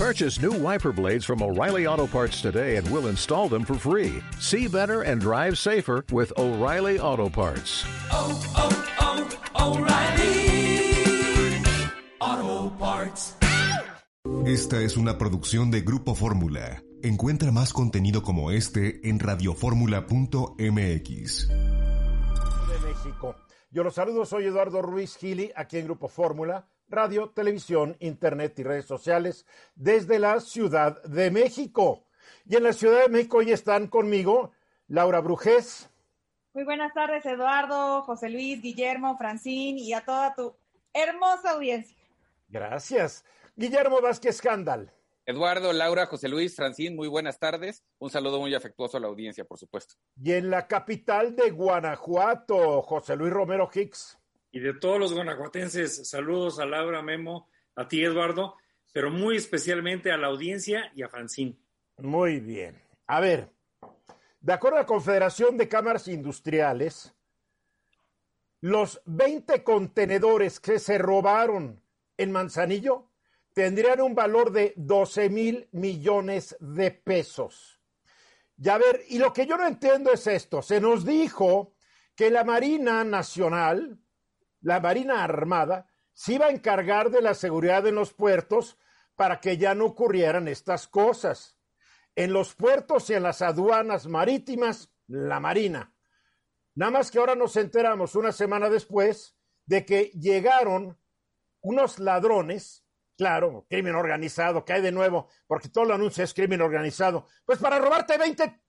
Purchase new wiper blades from O'Reilly Auto Parts today and we'll install them for free. See better and drive safer with O'Reilly Auto Parts. Oh, oh, oh, O'Reilly Auto Parts. Esta es una producción de Grupo Fórmula. Encuentra más contenido como este en radioformula.mx. de México. Yo los saludo, soy Eduardo Ruiz Gili, aquí en Grupo Fórmula, radio, televisión, internet y redes sociales, desde la Ciudad de México. Y en la Ciudad de México hoy están conmigo Laura Brujés, Muy buenas tardes, Eduardo, José Luis, Guillermo, Francín y a toda tu hermosa audiencia. gracias. Guillermo Vázquez Cándal, Eduardo, Laura, José Luis, Francín, muy buenas tardes. Un saludo muy afectuoso a la audiencia, por supuesto. y en la capital de Guanajuato, José Luis Romero Hicks. Y de todos los guanajuatenses. Saludos a Laura, Memo, a ti, Eduardo, pero muy especialmente a la audiencia y a Francín. Muy bien. A ver, de acuerdo a la Confederación de Cámaras Industriales, los 20 contenedores que se robaron en Manzanillo tendrían un valor de 12 mil millones de pesos. Y a ver, y lo que yo no entiendo es esto. Se nos dijo que la Marina Nacional, la Marina Armada, se iba a encargar de la seguridad en los puertos para que ya no ocurrieran estas cosas. En los puertos y en las aduanas marítimas, la Marina. Nada más que ahora nos enteramos una semana después de que llegaron unos ladrones, claro, crimen organizado, que hay de nuevo, porque todo lo anuncia es crimen organizado, pues para robarte 20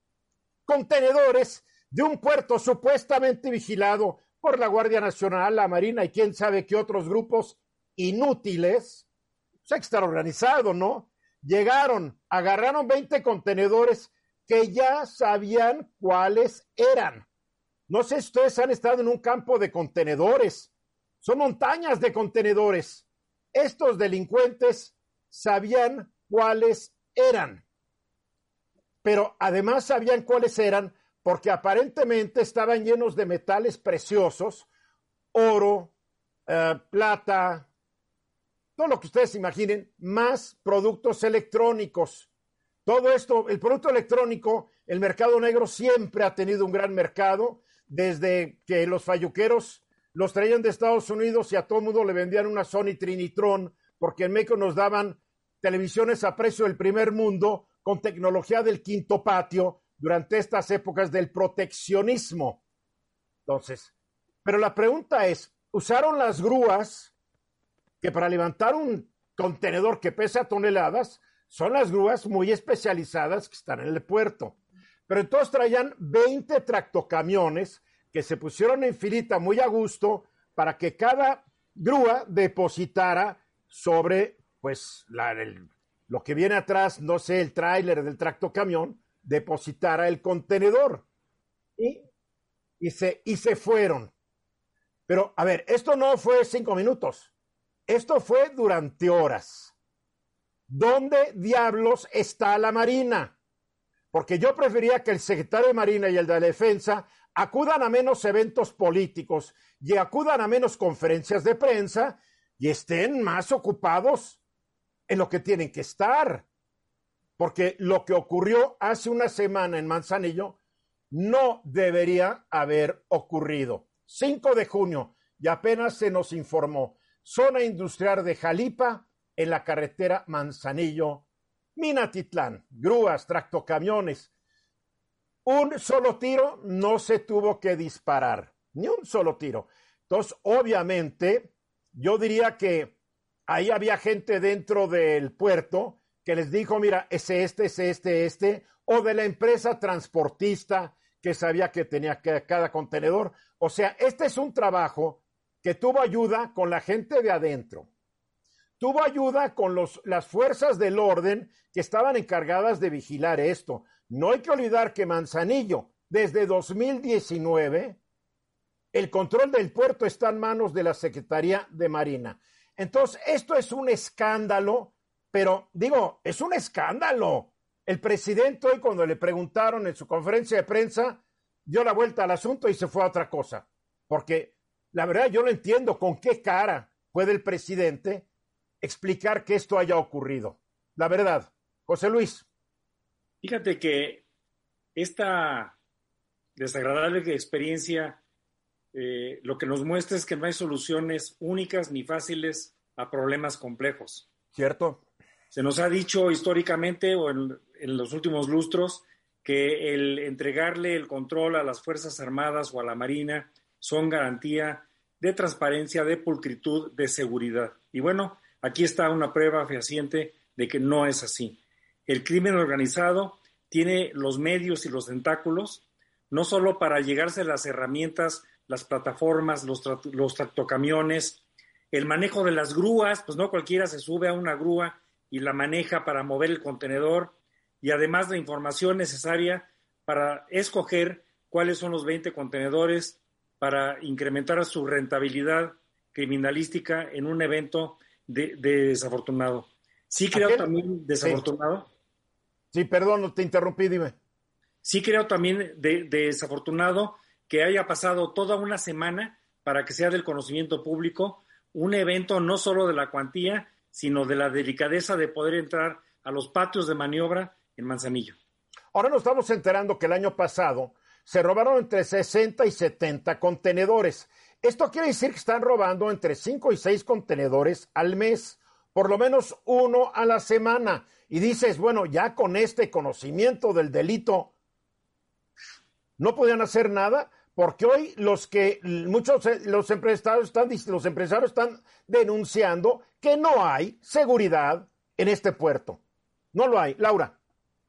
contenedores de un puerto supuestamente vigilado por la Guardia Nacional, la Marina y quién sabe qué otros grupos inútiles. Que estar organizado, ¿no? Llegaron, agarraron 20 contenedores que ya sabían cuáles eran. No sé si ustedes han estado en un campo de contenedores. Son montañas de contenedores. Estos delincuentes sabían cuáles eran. Pero además sabían cuáles eran porque aparentemente estaban llenos de metales preciosos, oro, eh, plata, todo lo que ustedes imaginen, más productos electrónicos. Todo esto, el producto electrónico, el mercado negro siempre ha tenido un gran mercado, desde que los falluqueros los traían de Estados Unidos y a todo mundo le vendían una Sony Trinitron, porque en México nos daban televisiones a precio del primer mundo con tecnología del quinto patio durante estas épocas del proteccionismo. Entonces, pero la pregunta es, ¿usaron las grúas que para levantar un contenedor que pesa toneladas son las grúas muy especializadas que están en el puerto? Pero entonces traían 20 tractocamiones que se pusieron en filita muy a gusto para que cada grúa depositara sobre, pues, lo que viene atrás, no sé, el tráiler del tractocamión, depositara el contenedor. Y, y, se, y se fueron. Pero, a ver, esto no fue cinco minutos. Esto fue durante horas. ¿Dónde diablos está la Marina? Porque yo prefería que el secretario de Marina y el de la Defensa acudan a menos eventos políticos y acudan a menos conferencias de prensa y estén más ocupados en lo que tienen que estar. Porque lo que ocurrió hace una semana en Manzanillo no debería haber ocurrido. 5 de junio y apenas se nos informó. Zona industrial de Jalipa en la carretera Manzanillo, Minatitlán, grúas, tractocamiones. Un solo tiro no se tuvo que disparar, ni un solo tiro. Entonces, obviamente, yo diría que ahí había gente dentro del puerto que les dijo, mira, es este, es este, este, o de la empresa transportista que sabía que tenía cada contenedor. O sea, este es un trabajo que tuvo ayuda con la gente de adentro. Tuvo ayuda con los, las fuerzas del orden que estaban encargadas de vigilar esto. No hay que olvidar que Manzanillo, desde 2019, el control del puerto está en manos de la Secretaría de Marina. Entonces, esto es un escándalo, pero digo, es un escándalo. El presidente hoy cuando le preguntaron en su conferencia de prensa, dio la vuelta al asunto y se fue a otra cosa. Porque la verdad yo no entiendo con qué cara puede el presidente explicar que esto haya ocurrido. La verdad. José Luis. Fíjate que esta desagradable experiencia eh, lo que nos muestra es que no hay soluciones únicas ni fáciles a problemas complejos. ¿Cierto? Se nos ha dicho históricamente o en, los últimos lustros que el entregarle el control a las Fuerzas Armadas o a la Marina son garantía de transparencia, de pulcritud, de seguridad. Y bueno, aquí está una prueba fehaciente de que no es así. El crimen organizado tiene los medios y los tentáculos, no solo para llegarse las herramientas, las plataformas, los tractocamiones, el manejo de las grúas, pues no cualquiera se sube a una grúa y la maneja para mover el contenedor, y además la información necesaria para escoger cuáles son los 20 contenedores para incrementar su rentabilidad criminalística en un evento de, de desafortunado. Sí creo Aquel- también desafortunado. Sí, perdón, te interrumpí, dime. Sí creo también de, de desafortunado que haya pasado toda una semana para que sea del conocimiento público un evento no solo de la cuantía, sino de la delicadeza de poder entrar a los patios de maniobra en Manzanillo. Ahora nos estamos enterando que el año pasado se robaron entre 60 y 70 contenedores. Esto quiere decir que están robando entre 5 y 6 contenedores al mes, por lo menos uno a la semana. Y dices, bueno, ya con este conocimiento del delito, no podían hacer nada, porque hoy los que muchos eh, los empresarios están los empresarios están denunciando que no hay seguridad en este puerto. No lo hay, Laura.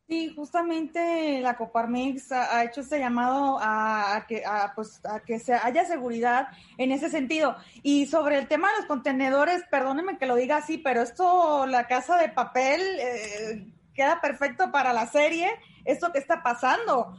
Sí, justamente la Coparmex ha, hecho este llamado a, a que, a, pues, a que se haya seguridad en ese sentido. Y sobre el tema de los contenedores, perdónenme que lo diga así, pero esto, la casa de papel, eh, queda perfecto para la serie, esto que está pasando.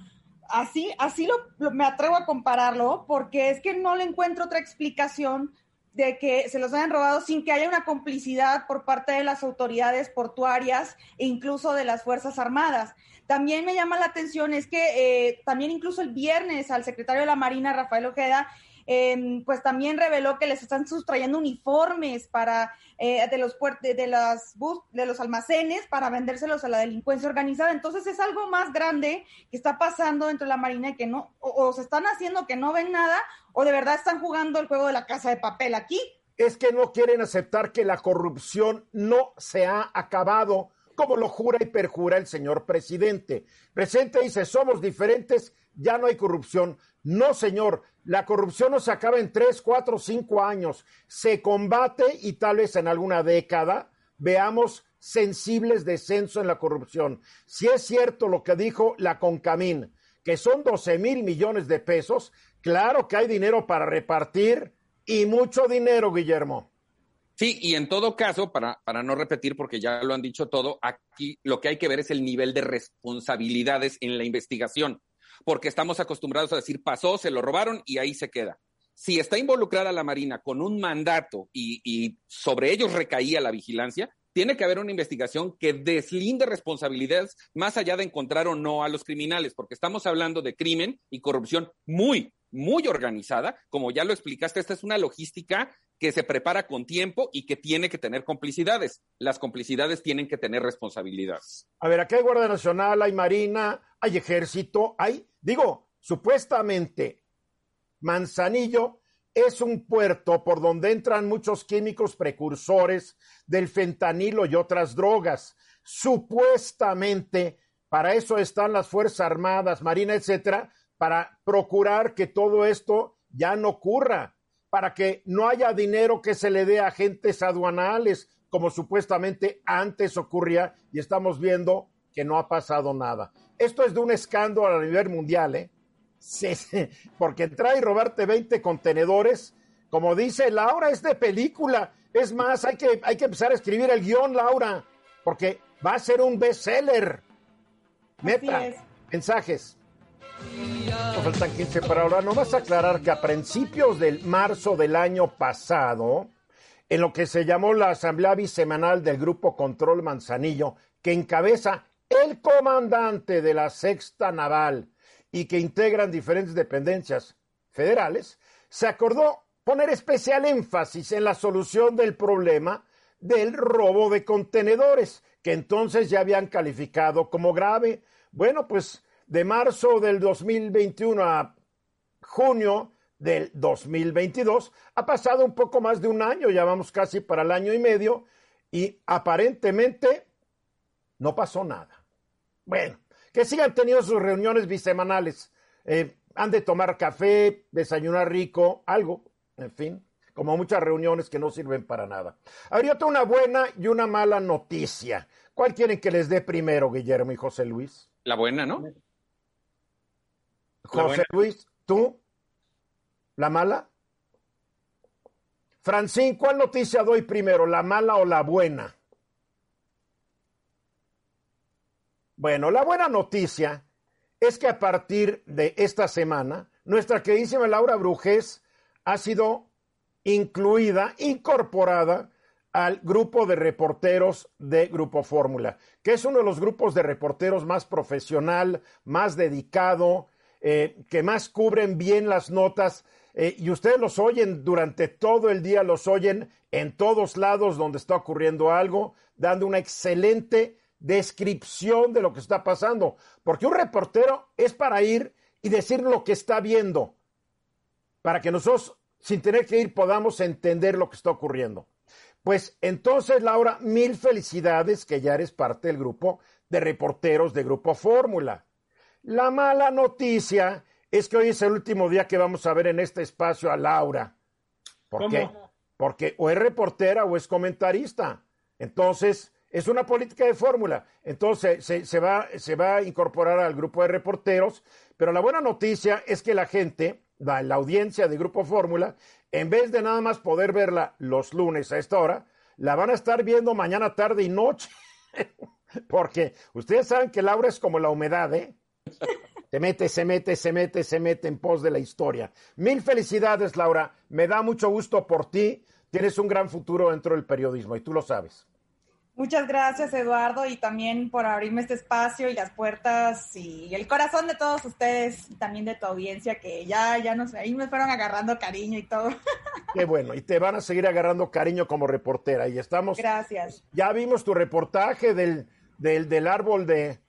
Así, así lo, lo- me atrevo a compararlo, porque es que no le encuentro otra explicación de que se los hayan robado sin que haya una complicidad por parte de las autoridades portuarias e incluso de las Fuerzas Armadas. También me llama la atención es que eh, también incluso el viernes al secretario de la Marina, Rafael Ojeda, eh, pues también reveló que les están sustrayendo uniformes para eh, de los de, de las bus de los almacenes para vendérselos a la delincuencia organizada. Entonces es algo más grande que está pasando dentro de la Marina y que no o, o se están haciendo que no ven nada o de verdad están jugando el juego de la casa de papel aquí. es que no quieren aceptar que la corrupción no se ha acabado, como lo jura y perjura el señor presidente. Presidente dice, somos diferentes, ya no hay corrupción. No, señor, la corrupción no se acaba en tres, cuatro, cinco años. Se combate y tal vez en alguna década veamos sensibles descenso en la corrupción. Si es cierto lo que dijo la Concamín, que son 12 mil millones de pesos, claro que hay dinero para repartir y mucho dinero, Guillermo. Sí, y en todo caso, para, para no repetir, porque ya lo han dicho todo, aquí lo que hay que ver es el nivel de responsabilidades en la investigación, porque estamos acostumbrados a decir pasó, se lo robaron y ahí se queda. Si está involucrada la Marina con un mandato y, sobre ellos recaía la vigilancia, tiene que haber una investigación que deslinde responsabilidades más allá de encontrar o no a los criminales, porque estamos hablando de crimen y corrupción muy, muy organizada. Como ya lo explicaste, esta es una logística que se prepara con tiempo y que tiene que tener complicidades. Las complicidades tienen que tener responsabilidades. A ver, aquí hay Guardia Nacional, hay Marina, hay Ejército, hay, digo, supuestamente Manzanillo es un puerto por donde entran muchos químicos precursores del fentanilo y otras drogas. Supuestamente, para eso están las Fuerzas Armadas, Marina, etcétera, para procurar que todo esto ya no ocurra, para que no haya dinero que se le dé a agentes aduanales, como supuestamente antes ocurría, y estamos viendo que no ha pasado nada. Esto es de un escándalo a nivel mundial, ¿eh? Sí, sí, porque entrar y robarte 20 contenedores, como dice Laura, es de película. Es más, hay que, hay que empezar a escribir el guion, Laura, porque va a ser un bestseller. Meta, mensajes. Nos faltan 15 para ahora. No vas a aclarar que a principios del marzo del año pasado, en lo que se llamó la Asamblea Bisemanal del Grupo Control Manzanillo, que encabeza el comandante de la Sexta Naval y que integran diferentes dependencias federales, se acordó poner especial énfasis en la solución del problema del robo de contenedores, que entonces ya habían calificado como grave. Bueno, pues de marzo del 2021 a junio del 2022 ha pasado un poco más de un año, ya vamos casi para el año y medio, y aparentemente no pasó nada. Bueno, que sigan teniendo sus reuniones bisemanales. Eh, han de tomar café, desayunar rico, algo, en fin, como muchas reuniones que no sirven para nada. Habría una buena y una mala noticia. ¿Cuál quieren que les dé primero, Guillermo y José Luis? La buena, ¿no? José Luis, ¿tú? ¿La mala? Francín, ¿cuál noticia doy primero, la mala o la buena? Bueno, la buena noticia es que a partir de esta semana, nuestra queridísima Laura Brujés ha sido incluida, incorporada al grupo de reporteros de Grupo Fórmula, que es uno de los grupos de reporteros más profesional, más dedicado, eh, que más cubren bien las notas. Eh, y ustedes los oyen durante todo el día, los oyen en todos lados donde está ocurriendo algo, dando una excelente descripción de lo que está pasando, porque un reportero es para ir y decir lo que está viendo, para que nosotros, sin tener que ir, podamos entender lo que está ocurriendo. Pues entonces, Laura, mil felicidades que ya eres parte del grupo de reporteros de Grupo Fórmula. La mala noticia es que hoy es el último día que vamos a ver en este espacio a Laura. ¿Por qué? Porque o es reportera o es comentarista. Entonces, es una política de fórmula. Entonces se, va, se va a incorporar al grupo de reporteros, pero la buena noticia es que la gente, la, la audiencia de Grupo Fórmula, en vez de nada más poder verla los lunes a esta hora, la van a estar viendo mañana, tarde y noche. Porque ustedes saben que Laura es como la humedad, ¿eh? Se mete, se mete, se mete, se mete en pos de la historia. Mil felicidades, Laura. Me da mucho gusto por ti. Tienes un gran futuro dentro del periodismo y tú lo sabes. Muchas gracias, Eduardo, y también por abrirme este espacio y las puertas y el corazón de todos ustedes, también de tu audiencia, que ya, ya nos, ahí me fueron agarrando cariño y todo. Qué bueno, y te van a seguir agarrando cariño como reportera, y estamos. Gracias. Ya vimos tu reportaje del, del, del árbol de,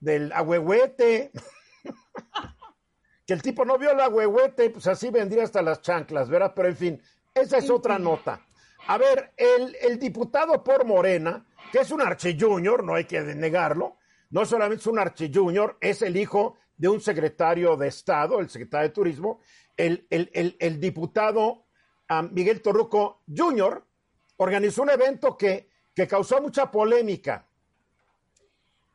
del agüehuete. que el tipo no vio el agüehuete, pues así vendría hasta las chanclas, ¿verdad? Pero en fin, esa es otra nota. A ver, el, el diputado por Morena, que es un archi junior, no hay que negarlo, no solamente es un archi junior, es el hijo de un secretario de Estado, el secretario de Turismo, el, el, el, diputado Miguel Torruco Jr., organizó un evento que, que causó mucha polémica.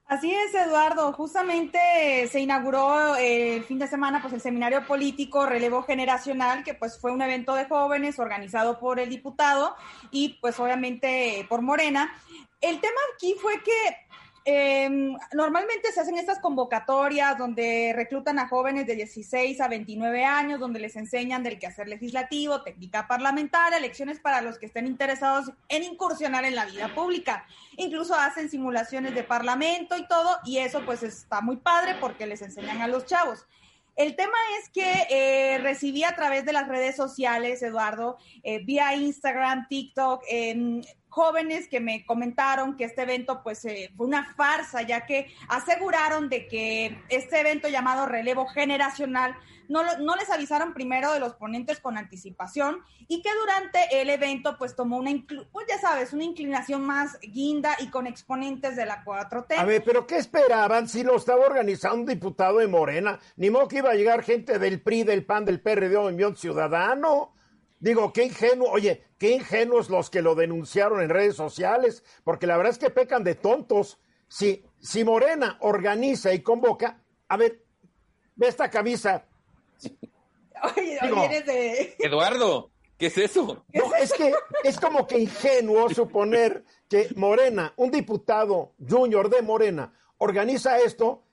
Así es, Eduardo. Justamente se inauguró el fin de semana pues el seminario político Relevo Generacional, que pues fue un evento de jóvenes organizado por el diputado y pues obviamente por Morena. El tema aquí fue que eh, normalmente se hacen estas convocatorias donde reclutan a jóvenes de 16 a 29 años, donde les enseñan del quehacer legislativo, técnica parlamentaria, elecciones para los que estén interesados en incursionar en la vida pública. Incluso hacen simulaciones de parlamento y todo, y eso pues está muy padre porque les enseñan a los chavos. El tema es que eh, recibí a través de las redes sociales, Eduardo, eh, vía Instagram, TikTok, eh, jóvenes que me comentaron que este evento pues eh, fue una farsa, ya que aseguraron de que este evento llamado relevo generacional no, no les avisaron primero de los ponentes con anticipación y que durante el evento pues tomó una, pues ya sabes, una inclinación más guinda y con exponentes de la 4T. A ver, pero ¿qué esperaban si lo estaba organizando un diputado de Morena? Ni modo que iba a llegar gente del PRI, del PAN, del PRD o Envión Ciudadano. Digo, qué ingenuo, oye, qué ingenuos los que lo denunciaron en redes sociales, porque la verdad es que pecan de tontos. Si, si Morena organiza y convoca, a ver, ve esta camisa. Oye, Digo, eres de... Eduardo, ¿qué es eso? No, es que es como que ingenuo suponer que Morena, un diputado junior de Morena, organiza esto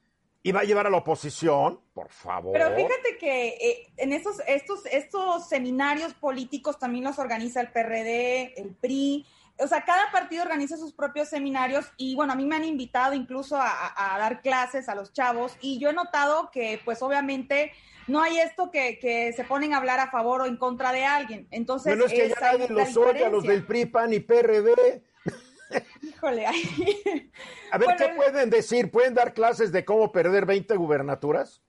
y va a llevar a la oposición, por favor. Pero fíjate que eh, en esos, estos, estos seminarios políticos también los organiza el PRD, el PRI, o sea, cada partido organiza sus propios seminarios y bueno, a mí me han invitado incluso a, dar clases a los chavos y yo he notado que pues obviamente no hay esto que, que, se ponen a hablar a favor o en contra de alguien. Entonces, bueno, es que ya nadie los oye a los del PRI, PAN y PRD. Híjole, A ver, ¿qué pueden decir? ¿Pueden dar clases de cómo perder 20 gubernaturas?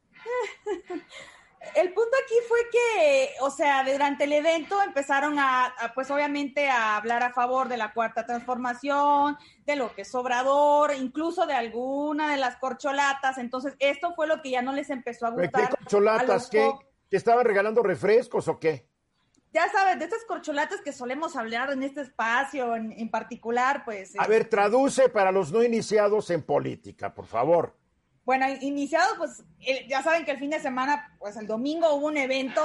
el punto aquí fue que, o sea, durante el evento empezaron a, pues obviamente, a hablar a favor de la cuarta transformación, de lo que es Obrador, incluso de alguna de las corcholatas. Entonces, esto fue lo que ya no les empezó a gustar. ¿Qué corcholatas? ¿Qué, ¿Que estaban regalando refrescos o qué? Ya sabes, de estas corcholatas que solemos hablar en este espacio en, particular, pues. A ver, traduce para los no iniciados en política, por favor. Bueno, iniciado, pues ya saben que el fin de semana, pues el domingo hubo un evento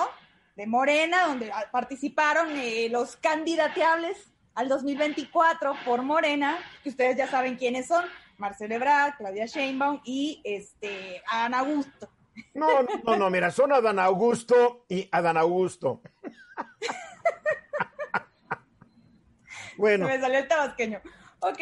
de Morena donde participaron eh, los candidateables al 2024 por Morena, que ustedes ya saben quiénes son, Marcelo Ebrard, Claudia Sheinbaum y este Adán Augusto. No, no, no, no, mira, son Adán Augusto y Adán Augusto. bueno. Me salió el tabasqueño. Ok,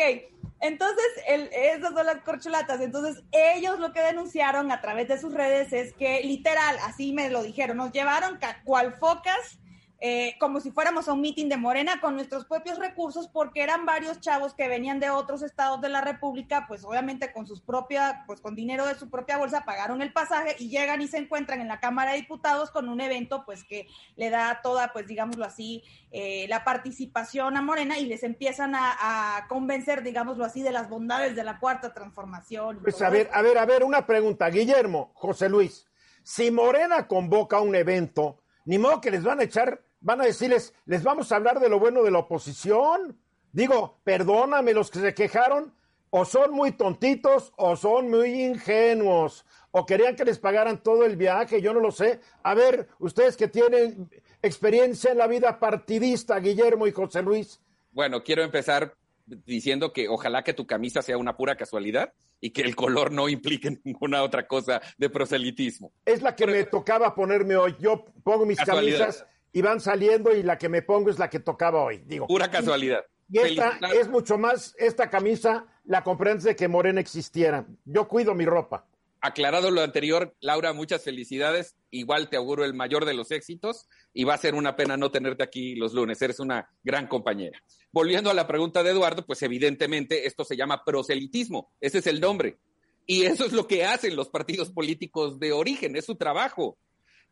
entonces, el, esas son las corcholatas. Entonces, ellos lo que denunciaron a través de sus redes es que, literal, así me lo dijeron, nos llevaron cual focas eh, como si fuéramos a un meeting de Morena con nuestros propios recursos, porque eran varios chavos que venían de otros estados de la República, pues obviamente con sus propias, pues con dinero de su propia bolsa pagaron el pasaje y llegan y se encuentran en la Cámara de Diputados con un evento, pues que le da toda, pues digámoslo así, eh, la participación a Morena y les empiezan a, convencer, digámoslo así, de las bondades de la cuarta transformación. Pues a ver, a ver, a ver, una pregunta, Guillermo, José Luis, si Morena convoca un evento, ni modo que les van a echar van a decirles, les vamos a hablar de lo bueno de la oposición. Digo, perdóname los que se quejaron, o son muy tontitos o son muy ingenuos, o querían que les pagaran todo el viaje, yo no lo sé. A ver, ustedes que tienen experiencia en la vida partidista, Guillermo y José Luis. Bueno, quiero empezar diciendo que ojalá que tu camisa sea una pura casualidad y que el color no implique ninguna otra cosa de proselitismo. Es la que me tocaba ponerme hoy. Yo pongo mis camisas y van saliendo y la que me pongo es la que tocaba hoy. Digo, Pura casualidad. Y esta es mucho más, esta camisa la compré antes de que Morena existiera. Yo cuido mi ropa. Aclarado lo anterior, Laura, muchas felicidades. Igual te auguro el mayor de los éxitos y va a ser una pena no tenerte aquí los lunes. Eres una gran compañera. Volviendo a la pregunta de Eduardo, pues evidentemente esto se llama proselitismo. Ese es el nombre. Y eso es lo que hacen los partidos políticos de origen, es su trabajo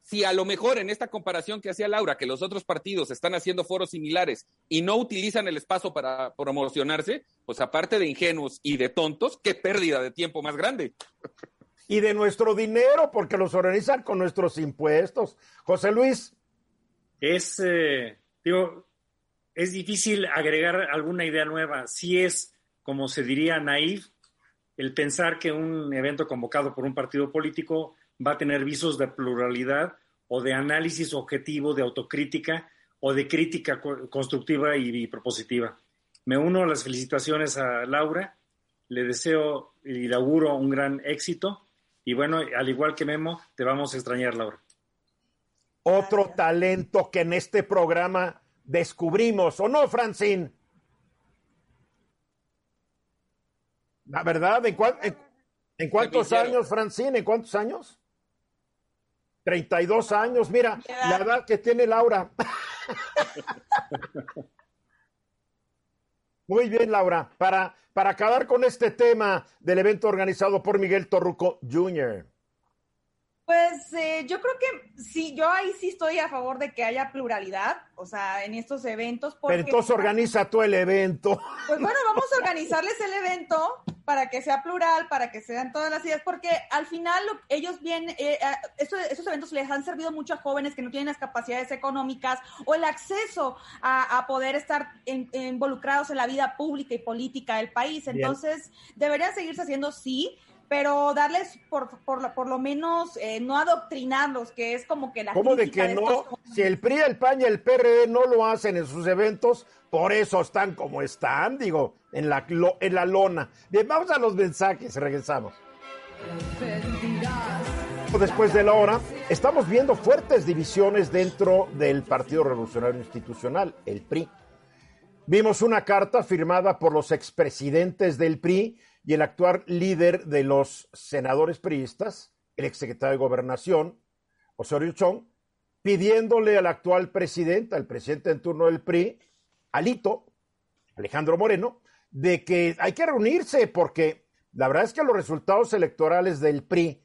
si a lo mejor en esta comparación que hacía Laura, que los otros partidos están haciendo foros similares y no utilizan el espacio para promocionarse, pues aparte de ingenuos y de tontos, qué pérdida de tiempo más grande. Y de nuestro dinero, porque los organizan con nuestros impuestos. José Luis. Es, eh, digo, es difícil agregar alguna idea nueva. Si es, como se diría, naif, el pensar que un evento convocado por un partido político va a tener visos de pluralidad o de análisis objetivo, de autocrítica o de crítica constructiva y, propositiva. Me uno a las felicitaciones a Laura, le deseo y le auguro un gran éxito y bueno, al igual que Memo, te vamos a extrañar, Laura. Otro talento que en este programa descubrimos, ¿o no, Francine? La verdad, ¿en, en cuántos años, Francine? ¿En cuántos años? 32 años, mira, la edad que tiene Laura. Muy bien, Laura. Para, para acabar con este tema del evento organizado por Miguel Torruco Jr. Pues eh, yo creo que sí, yo ahí sí estoy a favor de que haya pluralidad, o sea, en estos eventos. Porque, Pero entonces organiza tú el evento. Pues bueno, vamos a organizarles el evento para que sea plural, para que sean todas las ideas, porque al final ellos vienen, eh, esos, eventos les han servido mucho a jóvenes que no tienen las capacidades económicas o el acceso a, poder estar involucrados en la vida pública y política del país. Entonces, deberían seguirse haciendo sí pero darles por, por, por lo menos eh, no adoctrinarlos, que es como que la... ¿Cómo de que no? Si el PRI, el PAN y el PRD no lo hacen en sus eventos, por eso están como están, digo, en la, en la lona. Bien, vamos a los mensajes, regresamos. Después de la hora, estamos viendo fuertes divisiones dentro del Partido Revolucionario Institucional, el PRI. Vimos una carta firmada por los expresidentes del PRI y el actual líder de los senadores priistas, el exsecretario de Gobernación, Osorio Chong, pidiéndole al actual presidente, al presidente en turno del PRI, Alito, Alejandro Moreno, de que hay que reunirse porque la verdad es que los resultados electorales del PRI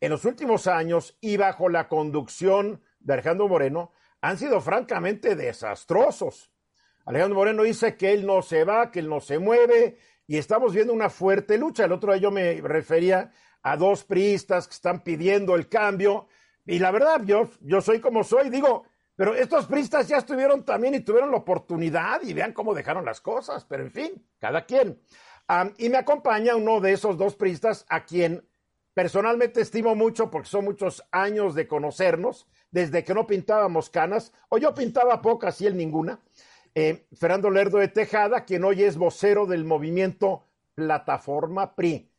en los últimos años y bajo la conducción de Alejandro Moreno han sido francamente desastrosos. Alejandro Moreno dice que él no se va, que él no se mueve y estamos viendo una fuerte lucha. El otro día yo me refería a dos priistas que están pidiendo el cambio y la verdad yo, yo soy como soy, digo, pero estos priistas ya estuvieron también y tuvieron la oportunidad y vean cómo dejaron las cosas, pero en fin, cada quien. y me acompaña uno de esos dos priistas a quien personalmente estimo mucho porque son muchos años de conocernos, desde que no pintábamos canas, o yo pintaba pocas y él ninguna. Eh, Fernando Lerdo de Tejada, quien hoy es vocero del movimiento Plataforma PRI.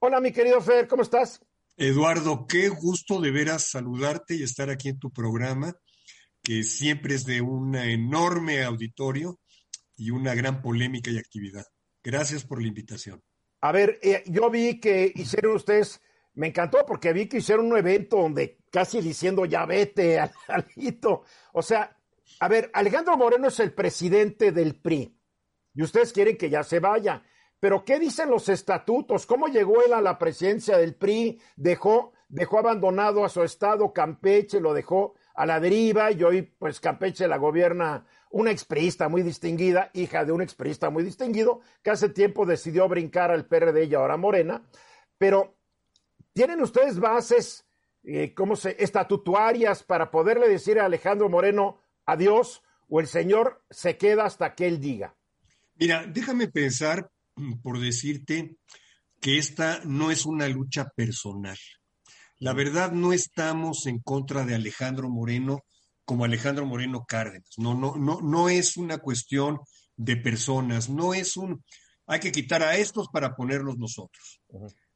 Hola, mi querido Fer, ¿cómo estás? Eduardo, qué gusto de veras saludarte y estar aquí en tu programa, que siempre es de un enorme auditorio y una gran polémica y actividad. Gracias por la invitación. A ver, eh, yo vi que hicieron ustedes, me encantó porque vi que hicieron un evento donde casi diciendo ya vete al, O sea, a ver, Alejandro Moreno es el presidente del PRI y ustedes quieren que ya se vaya. Pero ¿qué dicen los estatutos? ¿Cómo llegó él a la presidencia del PRI? Dejó, dejó abandonado a su estado Campeche, lo dejó a la deriva y hoy pues Campeche la gobierna una expriista muy distinguida, hija de un expriista muy distinguido, que hace tiempo decidió brincar al PRD y ahora Morena. Pero ¿tienen ustedes bases, eh, cómo se, estatutarias para poderle decir a Alejandro Moreno adiós o el señor se queda hasta que él diga? Mira, déjame pensar por decirte que esta no es una lucha personal. La verdad, no estamos en contra de Alejandro Moreno como Alejandro Moreno Cárdenas. No, no, no, no es una cuestión de personas, no es un hay que quitar a estos para ponerlos nosotros.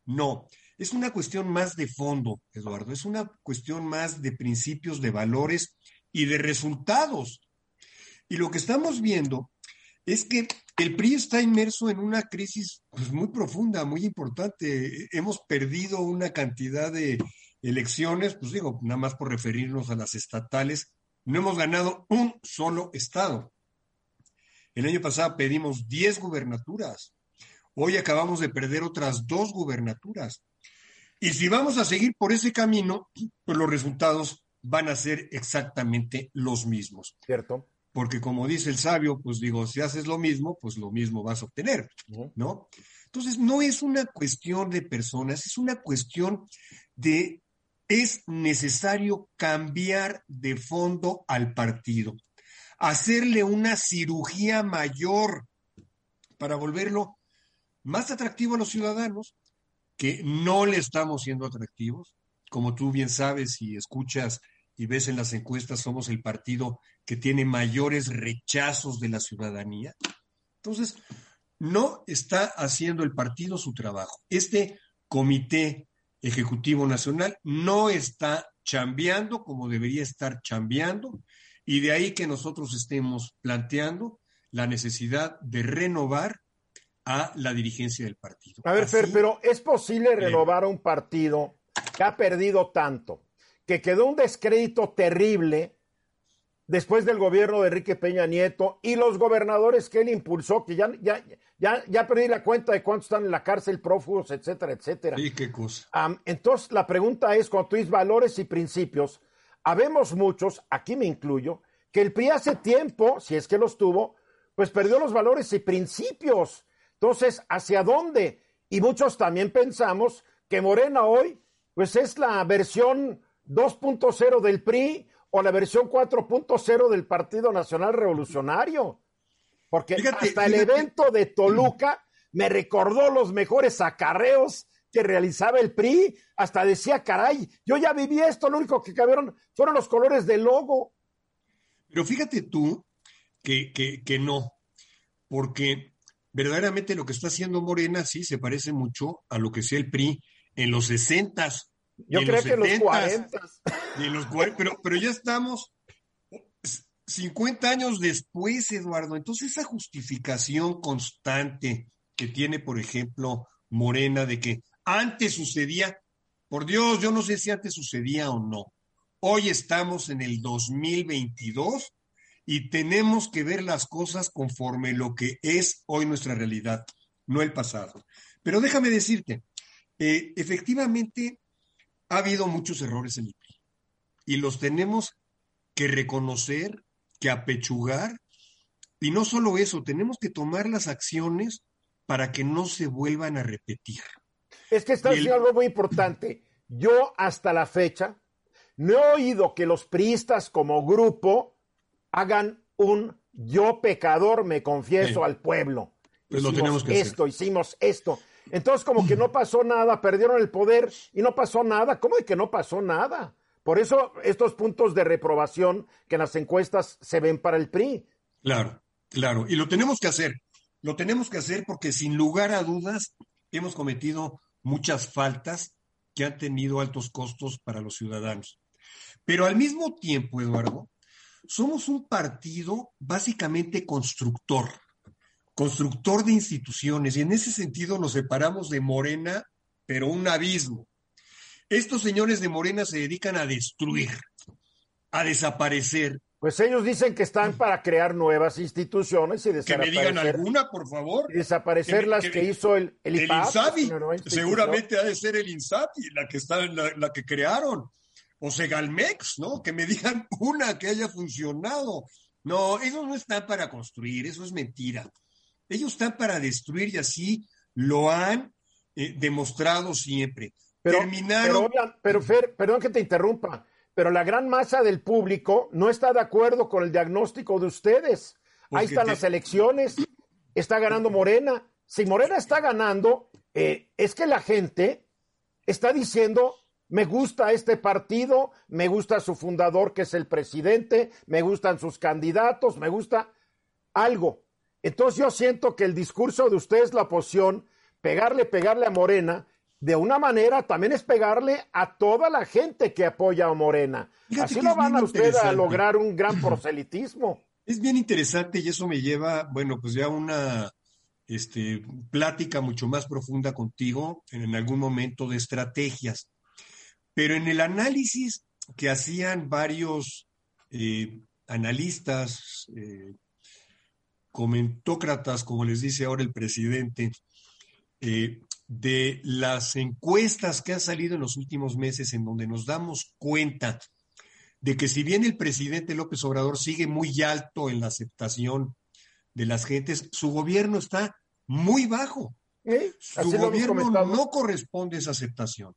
No, es una cuestión más de fondo, Eduardo, es una cuestión más de principios, de valores y de resultados. Y lo que estamos viendo es que el PRI está inmerso en una crisis pues, muy profunda, muy importante. Hemos perdido una cantidad de elecciones, pues digo, nada más por referirnos a las estatales, no hemos ganado un solo estado. El año pasado pedimos 10 gubernaturas. Hoy acabamos de perder otras dos gubernaturas. Y si vamos a seguir por ese camino, pues los resultados van a ser exactamente los mismos. Cierto porque como dice el sabio, pues digo, si haces lo mismo, pues lo mismo vas a obtener, ¿no? Entonces, no es una cuestión de personas, es una cuestión de, es necesario cambiar de fondo al partido, hacerle una cirugía mayor para volverlo más atractivo a los ciudadanos, que no le estamos siendo atractivos. Como tú bien sabes y escuchas y ves en las encuestas, somos el partido que tiene mayores rechazos de la ciudadanía. Entonces, no está haciendo el partido su trabajo. Este comité ejecutivo nacional no está chambeando como debería estar chambeando y de ahí que nosotros estemos planteando la necesidad de renovar a la dirigencia del partido. A ver, Fer, pero ¿es posible renovar a un partido que ha perdido tanto? que quedó un descrédito terrible después del gobierno de Enrique Peña Nieto y los gobernadores que él impulsó, que ya, ya, ya, ya perdí la cuenta de cuántos están en la cárcel, prófugos, etcétera, etcétera. Sí, qué cosa. entonces, la pregunta es, cuando tú dices valores y principios, habemos muchos, aquí me incluyo, que el PRI hace tiempo, si es que los tuvo, pues perdió los valores y principios. Entonces, ¿hacia dónde? Y muchos también pensamos que Morena hoy, pues es la versión 2.0 del PRI o la versión 4.0 del Partido Nacional Revolucionario. Porque hasta el evento de Toluca me recordó los mejores acarreos que realizaba el PRI. Hasta decía, caray, yo ya viví esto, lo único que cabieron fueron los colores del logo. Pero fíjate tú que, que, que no, porque verdaderamente lo que está haciendo Morena sí se parece mucho a lo que sea el PRI en los sesentas yo creo que los 40. pero, pero ya estamos 50 años después, Eduardo. Entonces, esa justificación constante que tiene, por ejemplo, Morena de que antes sucedía, por Dios, yo no sé si antes sucedía o no. Hoy estamos en el 2022 y tenemos que ver las cosas conforme lo que es hoy nuestra realidad, no el pasado. Pero déjame decirte, eh, efectivamente ha habido muchos errores en el PRI y los tenemos que reconocer, que apechugar y no solo eso, tenemos que tomar las acciones para que no se vuelvan a repetir. Es que está diciendo algo muy importante. Yo hasta la fecha no he oído que los priistas como grupo hagan un yo pecador me confieso al pueblo. Pues lo tenemos que esto, hicimos esto. Entonces como que no pasó nada, perdieron el poder y no pasó nada. ¿Cómo de que no pasó nada? Por eso estos puntos de reprobación que en las encuestas se ven para el PRI. Claro, claro. Y lo tenemos que hacer. Lo tenemos que hacer porque sin lugar a dudas hemos cometido muchas faltas que han tenido altos costos para los ciudadanos. Pero al mismo tiempo, Eduardo, somos un partido básicamente constructor, constructor de instituciones, y en ese sentido nos separamos de Morena, pero un abismo. Estos señores de Morena se dedican a destruir, a desaparecer, pues ellos dicen que están para crear nuevas instituciones y desaparecer. Que me digan alguna, por favor. Y desaparecer las que, hizo el, el, INSABI. Seguramente ha de ser el INSABI, la que está la, la que crearon. O Segalmex, ¿no? Que me digan una que haya funcionado. No, ellos no están para construir, eso es mentira. Ellos están para destruir y así lo han eh, demostrado siempre. Pero, Terminaron... pero, pero Fer, perdón que te interrumpa pero la gran masa del público no está de acuerdo con el diagnóstico de ustedes. Ahí están las elecciones, está ganando Morena. Si Morena está ganando, eh, es que la gente está diciendo, me gusta este partido, me gusta su fundador que es el presidente, me gustan sus candidatos, me gusta algo. Entonces yo siento que el discurso de ustedes, la oposición, pegarle, pegarle a Morena, de una manera también es pegarle a toda la gente que apoya a Morena. Así no van a ustedes a lograr un gran proselitismo. Es bien interesante y eso me lleva, bueno, pues ya una este, plática mucho más profunda contigo en, algún momento de estrategias. Pero en el análisis que hacían varios eh, analistas, eh, comentócratas, como les dice ahora el presidente, eh, de las encuestas que han salido en los últimos meses en donde nos damos cuenta de que si bien el presidente López Obrador sigue muy alto en la aceptación de las gentes, su gobierno está muy bajo. ¿Eh? Su gobierno no corresponde a esa aceptación.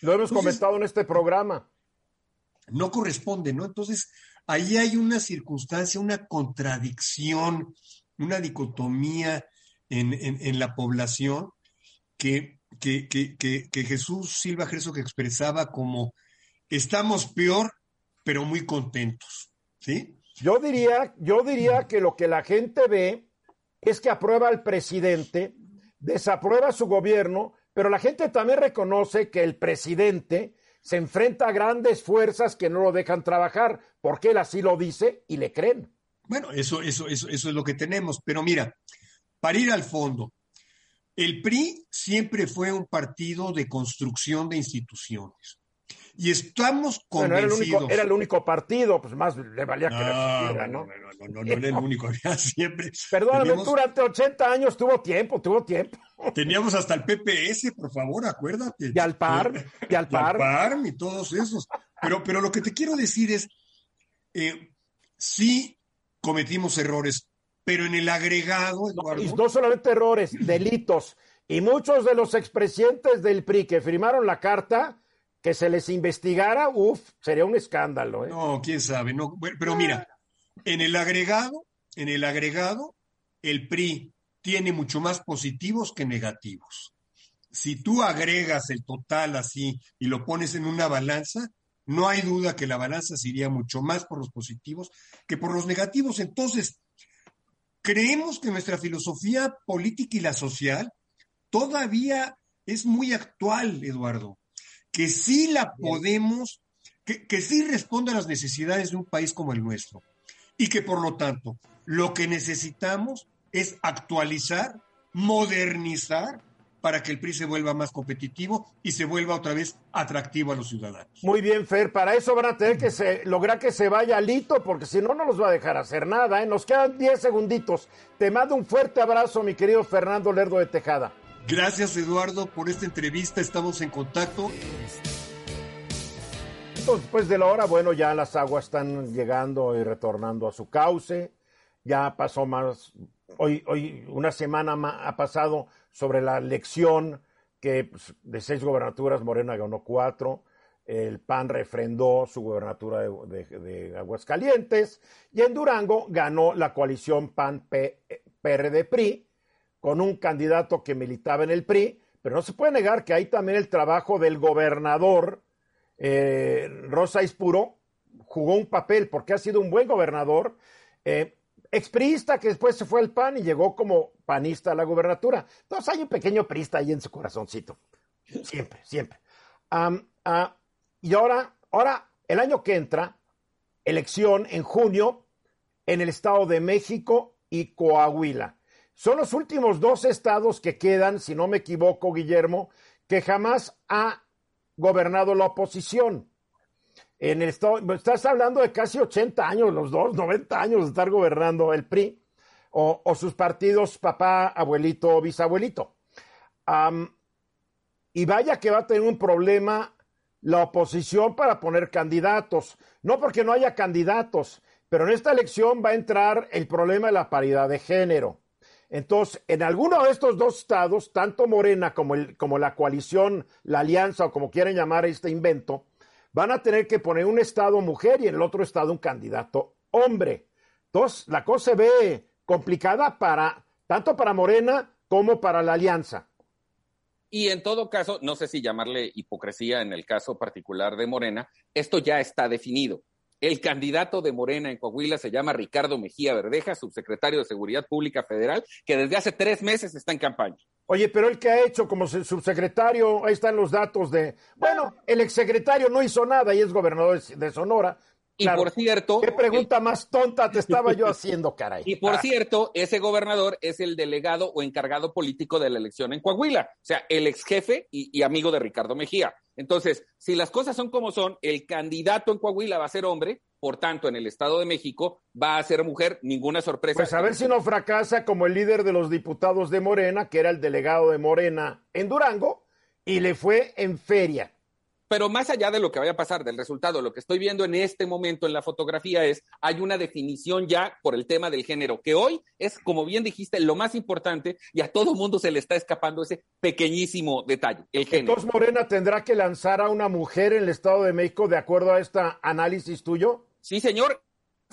Lo hemos comentado en este programa. No corresponde, ¿no? Entonces, ahí hay una circunstancia, una contradicción, una dicotomía en, en la población que, que, Jesús Silva Gerso que expresaba como estamos peor, pero muy contentos. ¿Sí? Yo diría, yo diría que lo que la gente ve es que aprueba al presidente, desaprueba su gobierno, pero la gente también reconoce que el presidente se enfrenta a grandes fuerzas que no lo dejan trabajar, porque él así lo dice y le creen. Bueno, eso, eso, eso, eso es lo que tenemos. Pero mira, para ir al fondo, el PRI siempre fue un partido de construcción de instituciones. Y estamos convencidos. era, el único, partido, pues más le valía que no, no, no, no, no, era el único, había siempre. Perdóname, durante 80 años tuvo tiempo, tuvo tiempo. Teníamos hasta el PPS, por favor, acuérdate. Y al PARM, y al PARM. Y, al PARM y todos esos. Pero, pero lo que te quiero decir es, eh, sí cometimos errores, pero en el agregado, Eduardo... Y no solamente errores, delitos. Y muchos de los expresidentes del PRI que firmaron la carta, que se les investigara, uff, sería un escándalo. ¿eh? No, quién sabe. No, pero mira, en el agregado, en el agregado, el PRI tiene mucho más positivos que negativos. Si tú agregas el total así y lo pones en una balanza, no hay duda que la balanza se iría mucho más por los positivos que por los negativos. Entonces, creemos que nuestra filosofía política y la social todavía es muy actual, Eduardo, que sí la podemos, que, sí responde a las necesidades de un país como el nuestro. y que por lo tanto lo que necesitamos es actualizar, modernizar para que el PRI se vuelva más competitivo y se vuelva otra vez atractivo a los ciudadanos. Muy bien, Fer, para eso van a tener que se, lograr que se vaya Lito, porque si no, no nos va a dejar hacer nada. ¿eh? Nos quedan 10 segunditos. Te mando un fuerte abrazo, mi querido Fernando Lerdo de Tejada. Gracias, Eduardo, por esta entrevista. Estamos en contacto. Después de la hora, bueno, ya las aguas están llegando y retornando a su cauce. Ya pasó más, hoy, hoy una semana ha pasado sobre la elección que pues, de seis gobernaturas Morena ganó cuatro, el PAN refrendó su gobernatura de, de, Aguascalientes y en Durango ganó la coalición PAN-PRD-PRI con un candidato que militaba en el PRI, pero no se puede negar que hay también el trabajo del gobernador eh, Rosa Ispuro jugó un papel porque ha sido un buen gobernador. Eh, expriista que después se fue al PAN y llegó como panista a la gubernatura. Entonces hay un pequeño priista ahí en su corazoncito. Siempre, siempre. Uh, y ahora, ahora, el año que entra, elección en junio en el Estado de México y Coahuila. Son los últimos dos estados que quedan, si no me equivoco, Guillermo, que jamás ha gobernado la oposición. En el estado, estás hablando de casi 80 años, los dos, 90 años de estar gobernando el PRI o, o sus partidos papá, abuelito, bisabuelito. Um, y vaya que va a tener un problema la oposición para poner candidatos. No porque no haya candidatos, pero en esta elección va a entrar el problema de la paridad de género. Entonces, en alguno de estos dos estados, tanto Morena como, la coalición, la alianza o como quieran llamar este invento, van a tener que poner un estado mujer y en el otro estado un candidato hombre. Entonces, la cosa se ve complicada para tanto para Morena como para la alianza. Y en todo caso, no sé si llamarle hipocresía en el caso particular de Morena, esto ya está definido. El candidato de Morena en Coahuila se llama Ricardo Mejía Verdeja, subsecretario de Seguridad Pública Federal, que desde hace tres meses está en campaña. Oye, pero el que ha hecho como subsecretario, ahí están los datos de, bueno, el exsecretario no hizo nada y es gobernador de Sonora. Y claro, por cierto. ¿Qué pregunta el... más tonta te estaba yo haciendo, caray? Y por ah. cierto, ese gobernador es el delegado o encargado político de la elección en Coahuila. O sea, el ex jefe y, y amigo de Ricardo Mejía. Entonces, si las cosas son como son, el candidato en Coahuila va a ser hombre, por tanto, en el Estado de México va a ser mujer, ninguna sorpresa. Pues a ver si no fracasa como el líder de los diputados de Morena, que era el delegado de Morena en Durango, y le fue en feria. Pero más allá de lo que vaya a pasar, del resultado, lo que estoy viendo en este momento en la fotografía es, hay una definición ya por el tema del género, que hoy es, como bien dijiste, lo más importante y a todo mundo se le está escapando ese pequeñísimo detalle, el género. Entonces Morena tendrá que lanzar a una mujer en el Estado de México de acuerdo a este análisis tuyo. Sí, señor,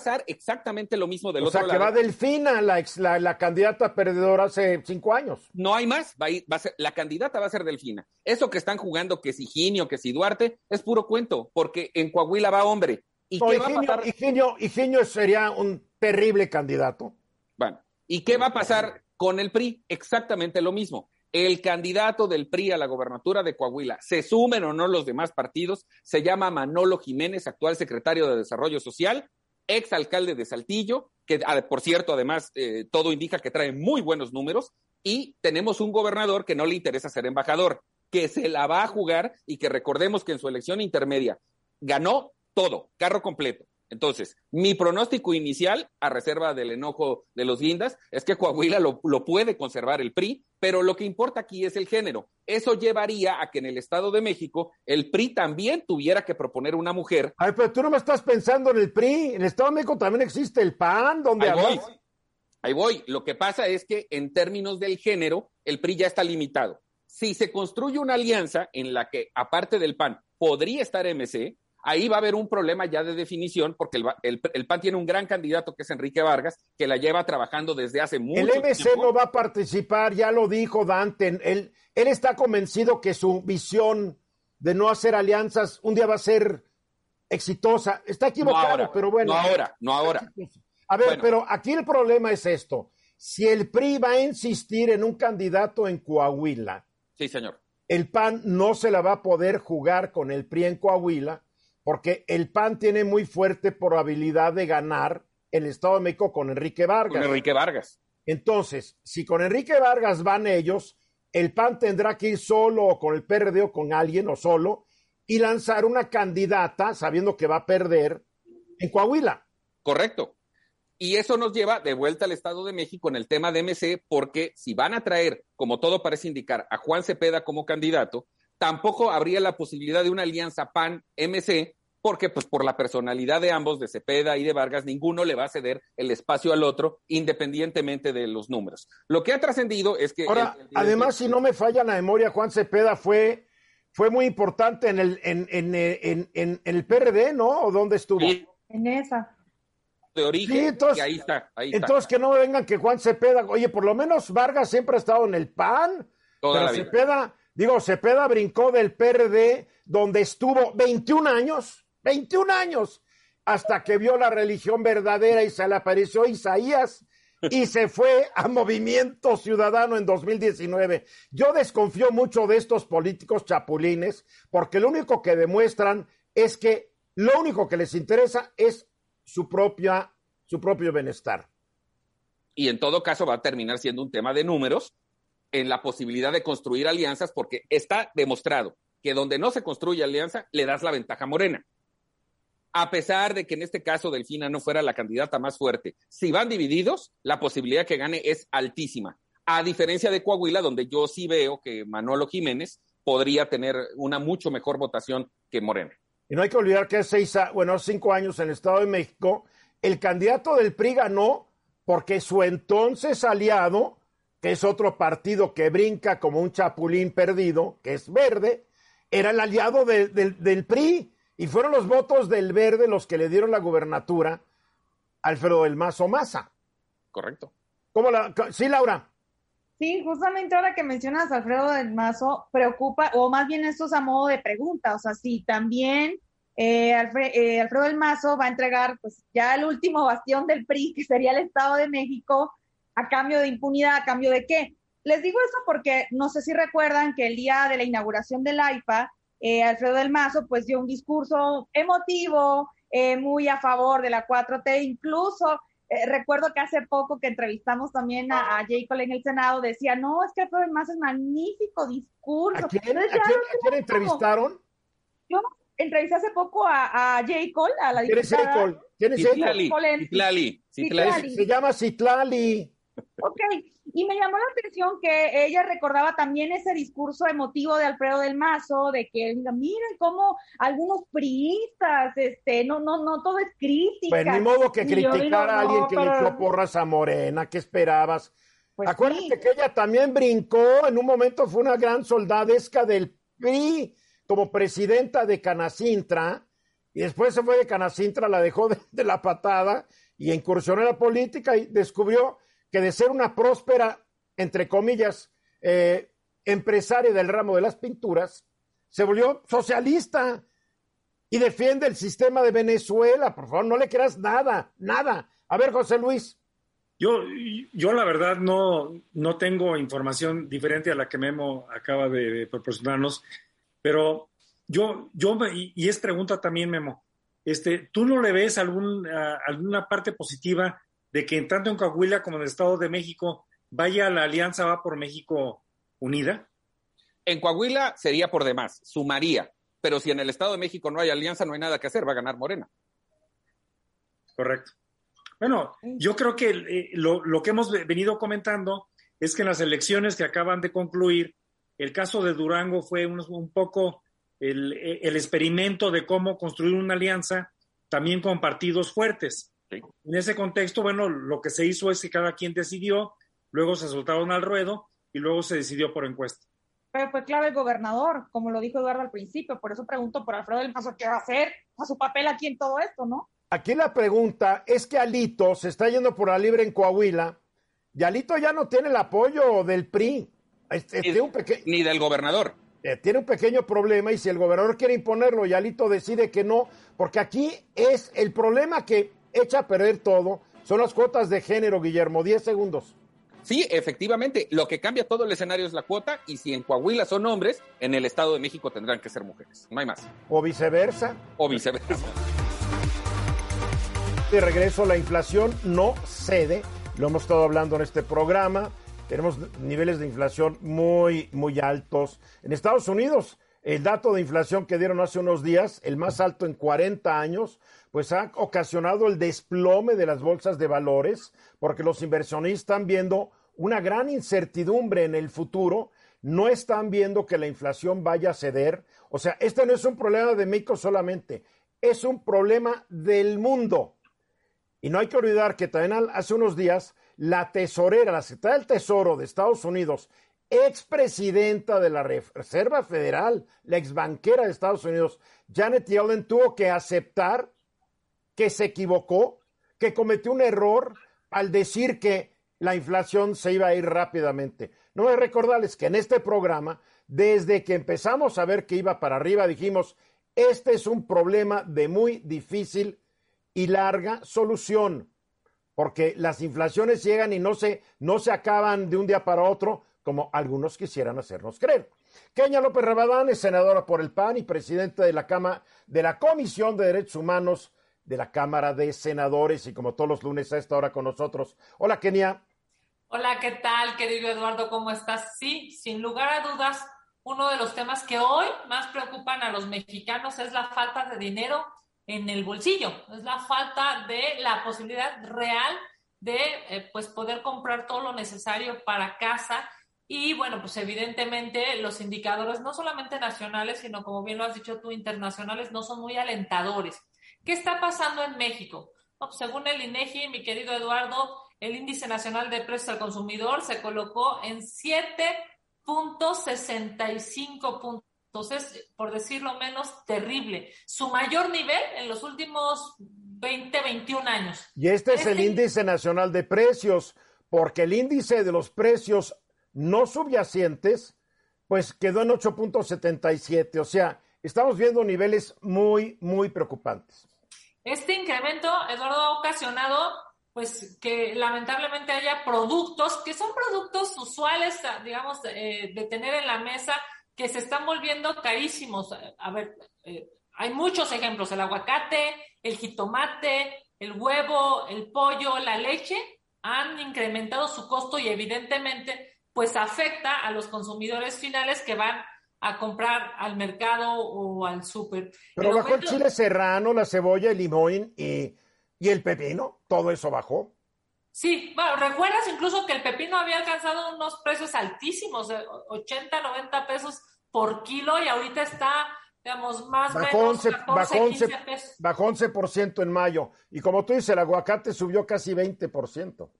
pasar exactamente lo mismo del o otro sea, lado. que va Delfina, la, ex, la, la, candidata perdedora hace cinco años. No hay más, va a, ir, va a ser, la candidata va a ser Delfina. Eso que están jugando, que si Higinio, que si Duarte, es puro cuento, porque en Coahuila va hombre. ¿Y no, qué Higinio, va a pasar? Higinio, Higinio sería un terrible candidato. Bueno, ¿y qué va a pasar con el PRI? Exactamente lo mismo. El candidato del PRI a la gobernatura de Coahuila, se sumen o no los demás partidos, se llama Manolo Jiménez, actual secretario de Desarrollo Social, ex alcalde de Saltillo, que por cierto, además, eh, todo indica que trae muy buenos números, y tenemos un gobernador que no le interesa ser embajador, que se la va a jugar y que recordemos que en su elección intermedia ganó todo, carro completo. Entonces, mi pronóstico inicial, a reserva del enojo de los guindas, es que Coahuila lo, lo, puede conservar el PRI, pero lo que importa aquí es el género. Eso llevaría a que en el Estado de México el PRI también tuviera que proponer una mujer. Ay, pero tú no me estás pensando en el PRI. En el Estado de México también existe el PAN, donde Ahí voy. Ahí voy. Lo que pasa es que en términos del género, el PRI ya está limitado. Si se construye una alianza en la que, aparte del PAN, podría estar MC, ahí va a haber un problema ya de definición, porque el, el, el, PAN tiene un gran candidato que es Enrique Vargas, que la lleva trabajando desde hace mucho tiempo. El MC tiempo. no va a participar, ya lo dijo Dante. Él, él está convencido que su visión de no hacer alianzas un día va a ser exitosa. Está equivocado, no ahora, pero bueno. No ahora, no ahora. A ver, bueno. pero aquí el problema es esto. Si el PRI va a insistir en un candidato en Coahuila, sí, señor. el PAN no se la va a poder jugar con el PRI en Coahuila porque el PAN tiene muy fuerte probabilidad de ganar el Estado de México con Enrique Vargas. Con Enrique Vargas. Entonces, si con Enrique Vargas van ellos, el PAN tendrá que ir solo o con el PRD o con alguien o solo y lanzar una candidata sabiendo que va a perder en Coahuila. Correcto. Y eso nos lleva de vuelta al Estado de México en el tema de MC, porque si van a traer, como todo parece indicar, a Juan Cepeda como candidato, tampoco habría la posibilidad de una alianza PAN-MC, porque pues por la personalidad de ambos, de Cepeda y de Vargas, ninguno le va a ceder el espacio al otro, independientemente de los números. Lo que ha trascendido es que... Ahora, el, el, además, si no me falla la memoria, Juan Cepeda fue, fue muy importante en el, en, en, en, en el PRD, ¿no? ¿O dónde estuvo? Sí. En esa de origen. Sí, entonces, y ahí está, ahí entonces está. que no me vengan que Juan Cepeda, oye, por lo menos Vargas siempre ha estado en el PAN, Toda pero la vida. Cepeda, digo, Cepeda brincó del PRD donde estuvo 21 años, 21 años, hasta que vio la religión verdadera y se le apareció Isaías y se fue a Movimiento Ciudadano en 2019. Yo desconfío mucho de estos políticos chapulines porque lo único que demuestran es que lo único que les interesa es su, propia, su propio bienestar. Y en todo caso va a terminar siendo un tema de números en la posibilidad de construir alianzas, porque está demostrado que donde no se construye alianza, le das la ventaja morena. A pesar de que en este caso Delfina no fuera la candidata más fuerte, si van divididos, la posibilidad que gane es altísima. A diferencia de Coahuila, donde yo sí veo que Manolo Jiménez podría tener una mucho mejor votación que Morena. Y no hay que olvidar que hace seis, bueno, cinco años en el Estado de México, el candidato del PRI ganó porque su entonces aliado, que es otro partido que brinca como un chapulín perdido, que es verde, era el aliado de, de, del PRI. Y fueron los votos del verde los que le dieron la gubernatura a Alfredo del Mazo Maza. Correcto. ¿Cómo la, sí, Laura. Sí, justamente ahora que mencionas a Alfredo del Mazo, preocupa, o más bien esto es a modo de pregunta, o sea, si también eh, Alfred, eh, Alfredo del Mazo va a entregar pues ya el último bastión del PRI, que sería el Estado de México, a cambio de impunidad, a cambio de qué. Les digo eso porque no sé si recuerdan que el día de la inauguración del AIFA, eh, Alfredo del Mazo pues dio un discurso emotivo, eh, muy a favor de la 4T, incluso eh, recuerdo que hace poco que entrevistamos también a, a J. Cole en el Senado, decía, no, es que Alfredo del Mazo es magnífico discurso. ¿A quién, Entonces, ¿a quién, ¿a quién entrevistaron? Yo entrevisté hace poco a, a J. Cole, a la ¿Quién es J. Cole? ¿Quién es J. Cole? Citlali. Citlali. Se llama Citlali. Ok, y me llamó la atención que ella recordaba también ese discurso emotivo de Alfredo del Mazo, de que miren cómo algunos priistas, este, no, no, no todo es crítica. Pues ni modo que criticar digo, a alguien no, que pero... le echó porras a Morena, ¿qué esperabas? Pues Acuérdate sí. que ella también brincó, en un momento fue una gran soldadesca del PRI como presidenta de Canacintra, y después se fue de Canacintra, la dejó de, de la patada y incursionó en la política y descubrió que de ser una próspera, entre comillas, eh, empresaria del ramo de las pinturas, se volvió socialista y defiende el sistema de Venezuela. Por favor, no le creas nada, nada. A ver, José Luis. Yo, yo la verdad no, no tengo información diferente a la que Memo acaba de, proporcionarnos, pero yo, yo y, es pregunta también, Memo, este, ¿tú no le ves algún, alguna parte positiva de que tanto en Coahuila como en el Estado de México vaya la alianza Va por México unida? En Coahuila sería por demás, sumaría, pero si en el Estado de México no hay alianza, no hay nada que hacer, va a ganar Morena. Correcto. Bueno, yo creo que eh, lo, lo, que hemos venido comentando es que en las elecciones que acaban de concluir, el caso de Durango fue un, un poco el, el experimento de cómo construir una alianza también con partidos fuertes. Sí. En ese contexto, bueno, lo que se hizo es que cada quien decidió, luego se soltaron al ruedo y luego se decidió por encuesta. Pero fue clave el gobernador, como lo dijo Eduardo al principio, por eso pregunto por Alfredo del Mazo, ¿qué va a hacer a su papel aquí en todo esto, no? Aquí la pregunta es que Alito se está yendo por la libre en Coahuila y Alito ya no tiene el apoyo del PRI. Este, ni, un peque... ni del gobernador. Eh, tiene un pequeño problema y si el gobernador quiere imponerlo y Alito decide que no, porque aquí es el problema que echa a perder todo, son las cuotas de género, Guillermo, 10 segundos. Sí, efectivamente, lo que cambia todo el escenario es la cuota y si en Coahuila son hombres, en el Estado de México tendrán que ser mujeres, no hay más. O viceversa. O viceversa. De regreso, la inflación no cede, lo hemos estado hablando en este programa, tenemos niveles de inflación muy, muy altos. En Estados Unidos, el dato de inflación que dieron hace unos días, el más alto en 40 años, pues ha ocasionado el desplome de las bolsas de valores, porque los inversionistas están viendo una gran incertidumbre en el futuro, no están viendo que la inflación vaya a ceder. O sea, este no es un problema de México solamente, es un problema del mundo. Y no hay que olvidar que también hace unos días la tesorera, la secretaria del Tesoro de Estados Unidos, expresidenta de la Reserva Federal, la exbanquera de Estados Unidos, Janet Yellen, tuvo que aceptar que se equivocó, que cometió un error al decir que la inflación se iba a ir rápidamente. No a recordarles que en este programa, desde que empezamos a ver que iba para arriba, dijimos, este es un problema de muy difícil y larga solución, porque las inflaciones llegan y no se, no se acaban de un día para otro, como algunos quisieran hacernos creer. Kenia López Rabadán es senadora por el PAN y presidenta de la, Cama, de la Comisión de Derechos Humanos de la Cámara de Senadores y como todos los lunes a esta hora con nosotros. Hola, Kenia. Hola, ¿qué tal, querido Eduardo? ¿Cómo estás? Sí, sin lugar a dudas, uno de los temas que hoy más preocupan a los mexicanos es la falta de dinero en el bolsillo, es la falta de la posibilidad real de eh, pues poder comprar todo lo necesario para casa y bueno, pues evidentemente los indicadores no solamente nacionales, sino como bien lo has dicho tú, internacionales, no son muy alentadores. ¿Qué está pasando en México? Pues, según el INEGI, mi querido Eduardo, el índice nacional de precios al consumidor se colocó en 7.65 puntos entonces, por decirlo menos, terrible. Su mayor nivel en los últimos 20, 21 años. Y este es el este índice nacional de precios, porque el índice de los precios no subyacentes, pues quedó en 8.77. O sea, estamos viendo niveles muy, muy preocupantes. Este incremento, Eduardo, ha ocasionado pues que lamentablemente haya productos que son productos usuales, digamos, eh, de tener en la mesa, que se están volviendo carísimos. A ver, eh, hay muchos ejemplos, el aguacate, el jitomate, el huevo, el pollo, la leche, han incrementado su costo y evidentemente pues afecta a los consumidores finales que van a comprar al mercado o al súper. Pero bajó el chile serrano, la cebolla, el limón y, y el pepino, todo eso bajó. Sí, bueno, recuerdas incluso que el pepino había alcanzado unos precios altísimos, 80, 90 pesos por kilo y ahorita está, digamos, más o menos 11, 14, bajó 11, 15 pesos. Bajó 11% en mayo y como tú dices, el aguacate subió casi 20%.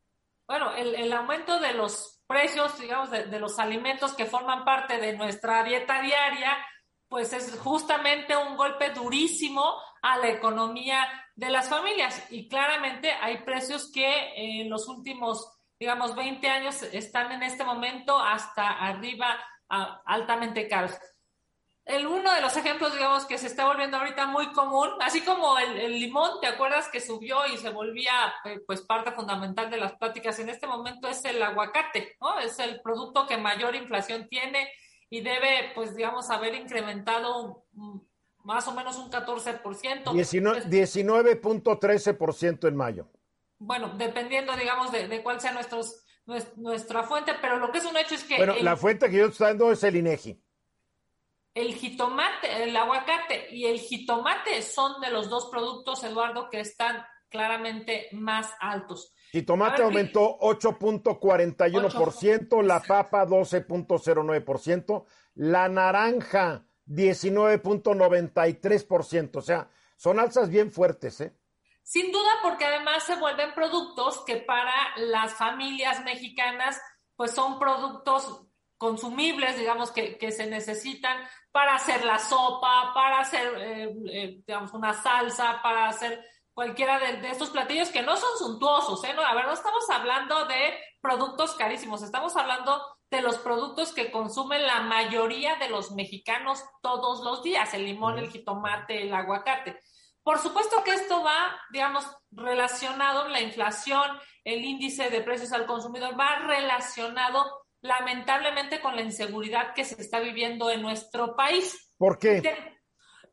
Bueno, el, el aumento de los precios, digamos, de, los alimentos que forman parte de nuestra dieta diaria, pues es justamente un golpe durísimo a la economía de las familias. Y claramente hay precios que en los últimos, digamos, 20 años están en este momento hasta arriba altamente caros. El uno de los ejemplos, digamos, que se está volviendo ahorita muy común, así como el, limón, ¿te acuerdas que subió y se volvía eh, pues parte fundamental de las pláticas? En este momento es el aguacate, ¿no? Es el producto que mayor inflación tiene y debe, pues, digamos, haber incrementado más o menos un 14%. 19.13% en mayo. Bueno, dependiendo, digamos, de, de cuál sea nuestros nuestra fuente, pero lo que es un hecho es que... Bueno, la fuente que yo estoy dando es el INEGI. El jitomate, el aguacate y el jitomate son de los dos productos, Eduardo, que están claramente más altos. Jitomate aumentó 8.41%, la papa 12.09%, la naranja 19.93%, o sea, son alzas bien fuertes, ¿eh? Sin duda, porque además se vuelven productos que para las familias mexicanas, pues son productos consumibles, digamos, que, que se necesitan para hacer la sopa, para hacer, eh, eh, digamos, una salsa, para hacer cualquiera de, estos platillos que no son suntuosos, ¿eh? No, a ver, no estamos hablando de productos carísimos, estamos hablando de los productos que consumen la mayoría de los mexicanos todos los días, el limón, el jitomate, el aguacate. Por supuesto que esto va, digamos, relacionado, la inflación, el índice de precios al consumidor va relacionado lamentablemente con la inseguridad que se está viviendo en nuestro país. ¿Por qué?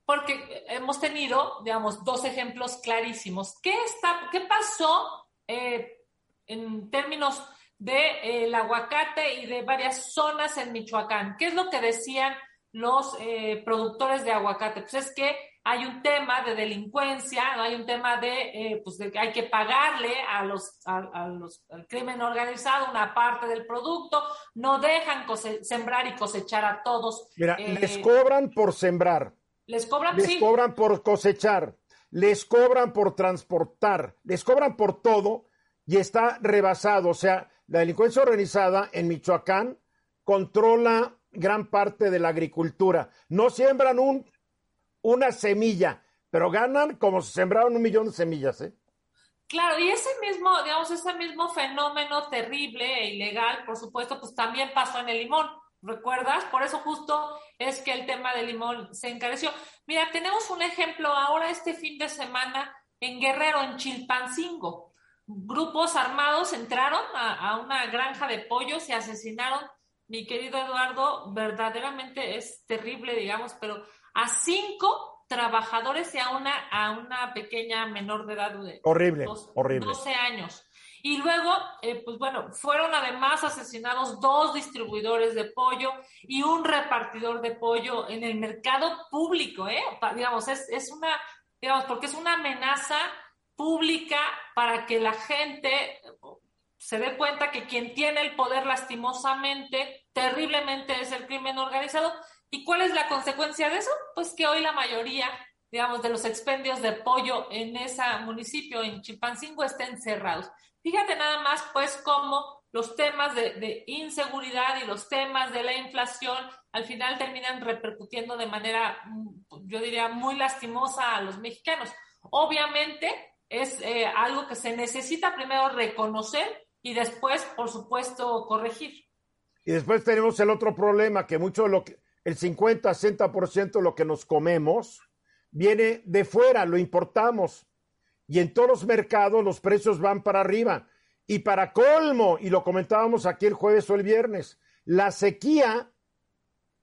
porque hemos tenido, digamos, dos ejemplos clarísimos. ¿Qué, está, qué pasó eh, en términos del de, eh, aguacate y de varias zonas en Michoacán? ¿Qué es lo que decían los eh, productores de aguacate? Pues es que hay un tema de delincuencia, ¿no? hay un tema de, eh, pues de que hay que pagarle a los, a, a los, al crimen organizado una parte del producto, no dejan sembrar y cosechar a todos. Mira, eh, les cobran por sembrar. Les cobran, les sí. cobran por cosechar, les cobran por transportar, les cobran por todo y está rebasado. O sea, la delincuencia organizada en Michoacán controla gran parte de la agricultura. No siembran un una semilla, pero ganan como si sembraron un millón de semillas, ¿eh? Claro, y ese mismo, digamos, ese mismo fenómeno terrible e ilegal, por supuesto, pues también pasó en el limón. ¿Recuerdas? Por eso justo es que el tema del limón se encareció. Mira, tenemos un ejemplo ahora este fin de semana en Guerrero, en Chilpancingo. Grupos armados entraron a, a una granja de pollos y asesinaron, mi querido Eduardo, verdaderamente es terrible, digamos, pero a cinco trabajadores y a una, a una pequeña menor de edad de horrible, dos, horrible. 12 años. Y luego, eh, pues bueno, fueron además asesinados dos distribuidores de pollo y un repartidor de pollo en el mercado público, ¿eh? Digamos, es, es una, digamos, porque es una amenaza pública para que la gente se dé cuenta que quien tiene el poder lastimosamente, terriblemente es el crimen organizado ¿Y cuál es la consecuencia de eso? Pues que hoy la mayoría, digamos, de los expendios de pollo en ese municipio, en Chilpancingo, estén cerrados. Fíjate nada más, pues, cómo los temas de, inseguridad y los temas de la inflación al final terminan repercutiendo de manera, yo diría, muy lastimosa a los mexicanos. Obviamente es eh, algo que se necesita primero reconocer y después, por supuesto, corregir. Y después tenemos el otro problema, que mucho de lo que el 50, 60% de lo que nos comemos viene de fuera, lo importamos. Y en todos los mercados los precios van para arriba. Y para colmo, y lo comentábamos aquí el jueves o el viernes, la sequía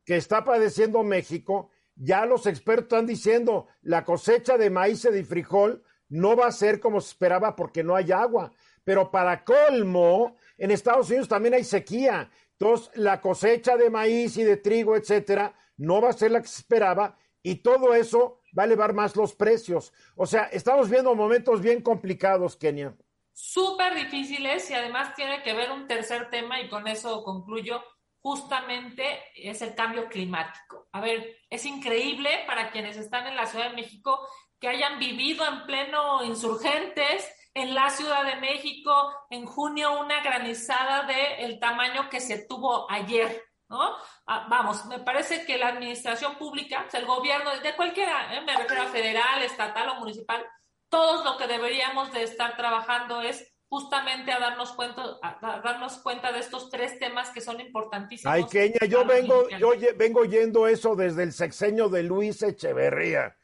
que está padeciendo México, ya los expertos están diciendo, la cosecha de maíz y de frijol no va a ser como se esperaba porque no hay agua. Pero para colmo, en Estados Unidos también hay sequía entonces, la cosecha de maíz y de trigo, etcétera, no va a ser la que se esperaba y todo eso va a elevar más los precios. O sea, estamos viendo momentos bien complicados, Kenia. Súper difíciles y además tiene que ver un tercer tema y con eso concluyo. Justamente es el cambio climático. A ver, es increíble para quienes están en la Ciudad de México que hayan vivido en pleno insurgentes, en la Ciudad de México en junio una granizada de el tamaño que se tuvo ayer, ¿no? Ah, vamos, me parece que la administración pública, o sea, el gobierno, de cualquiera, ¿eh? me refiero a federal, estatal o municipal, todos lo que deberíamos de estar trabajando es justamente a darnos cuenta, a darnos cuenta de estos tres temas que son importantísimos. Ay, Kenia, yo vengo, yo vengo oyendo eso desde el sexenio de Luis Echeverría.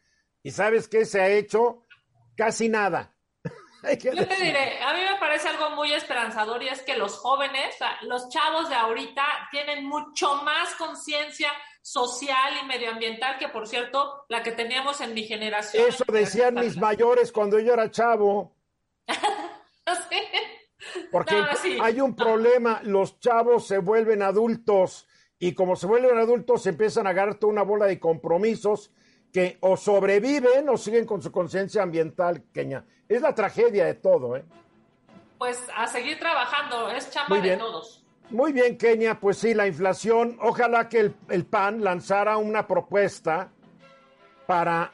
¿Y sabes qué se ha hecho? Casi nada. Yo te diré, a mí me parece algo muy esperanzador y es que los jóvenes, los chavos de ahorita tienen mucho más conciencia social y medioambiental que, por cierto, la que teníamos en mi generación. Eso decían mis mayores cuando yo era chavo. ¿Sí? Porque no, sí. hay un problema, los chavos se vuelven adultos y como se vuelven adultos empiezan a agarrar toda una bola de compromisos que o sobreviven o siguen con su conciencia ambiental, Kenia. Es la tragedia de todo, ¿eh? Pues a seguir trabajando, es chamba Muy bien. de todos. Muy bien, Kenia, pues sí, la inflación, ojalá que el, el, PAN lanzara una propuesta para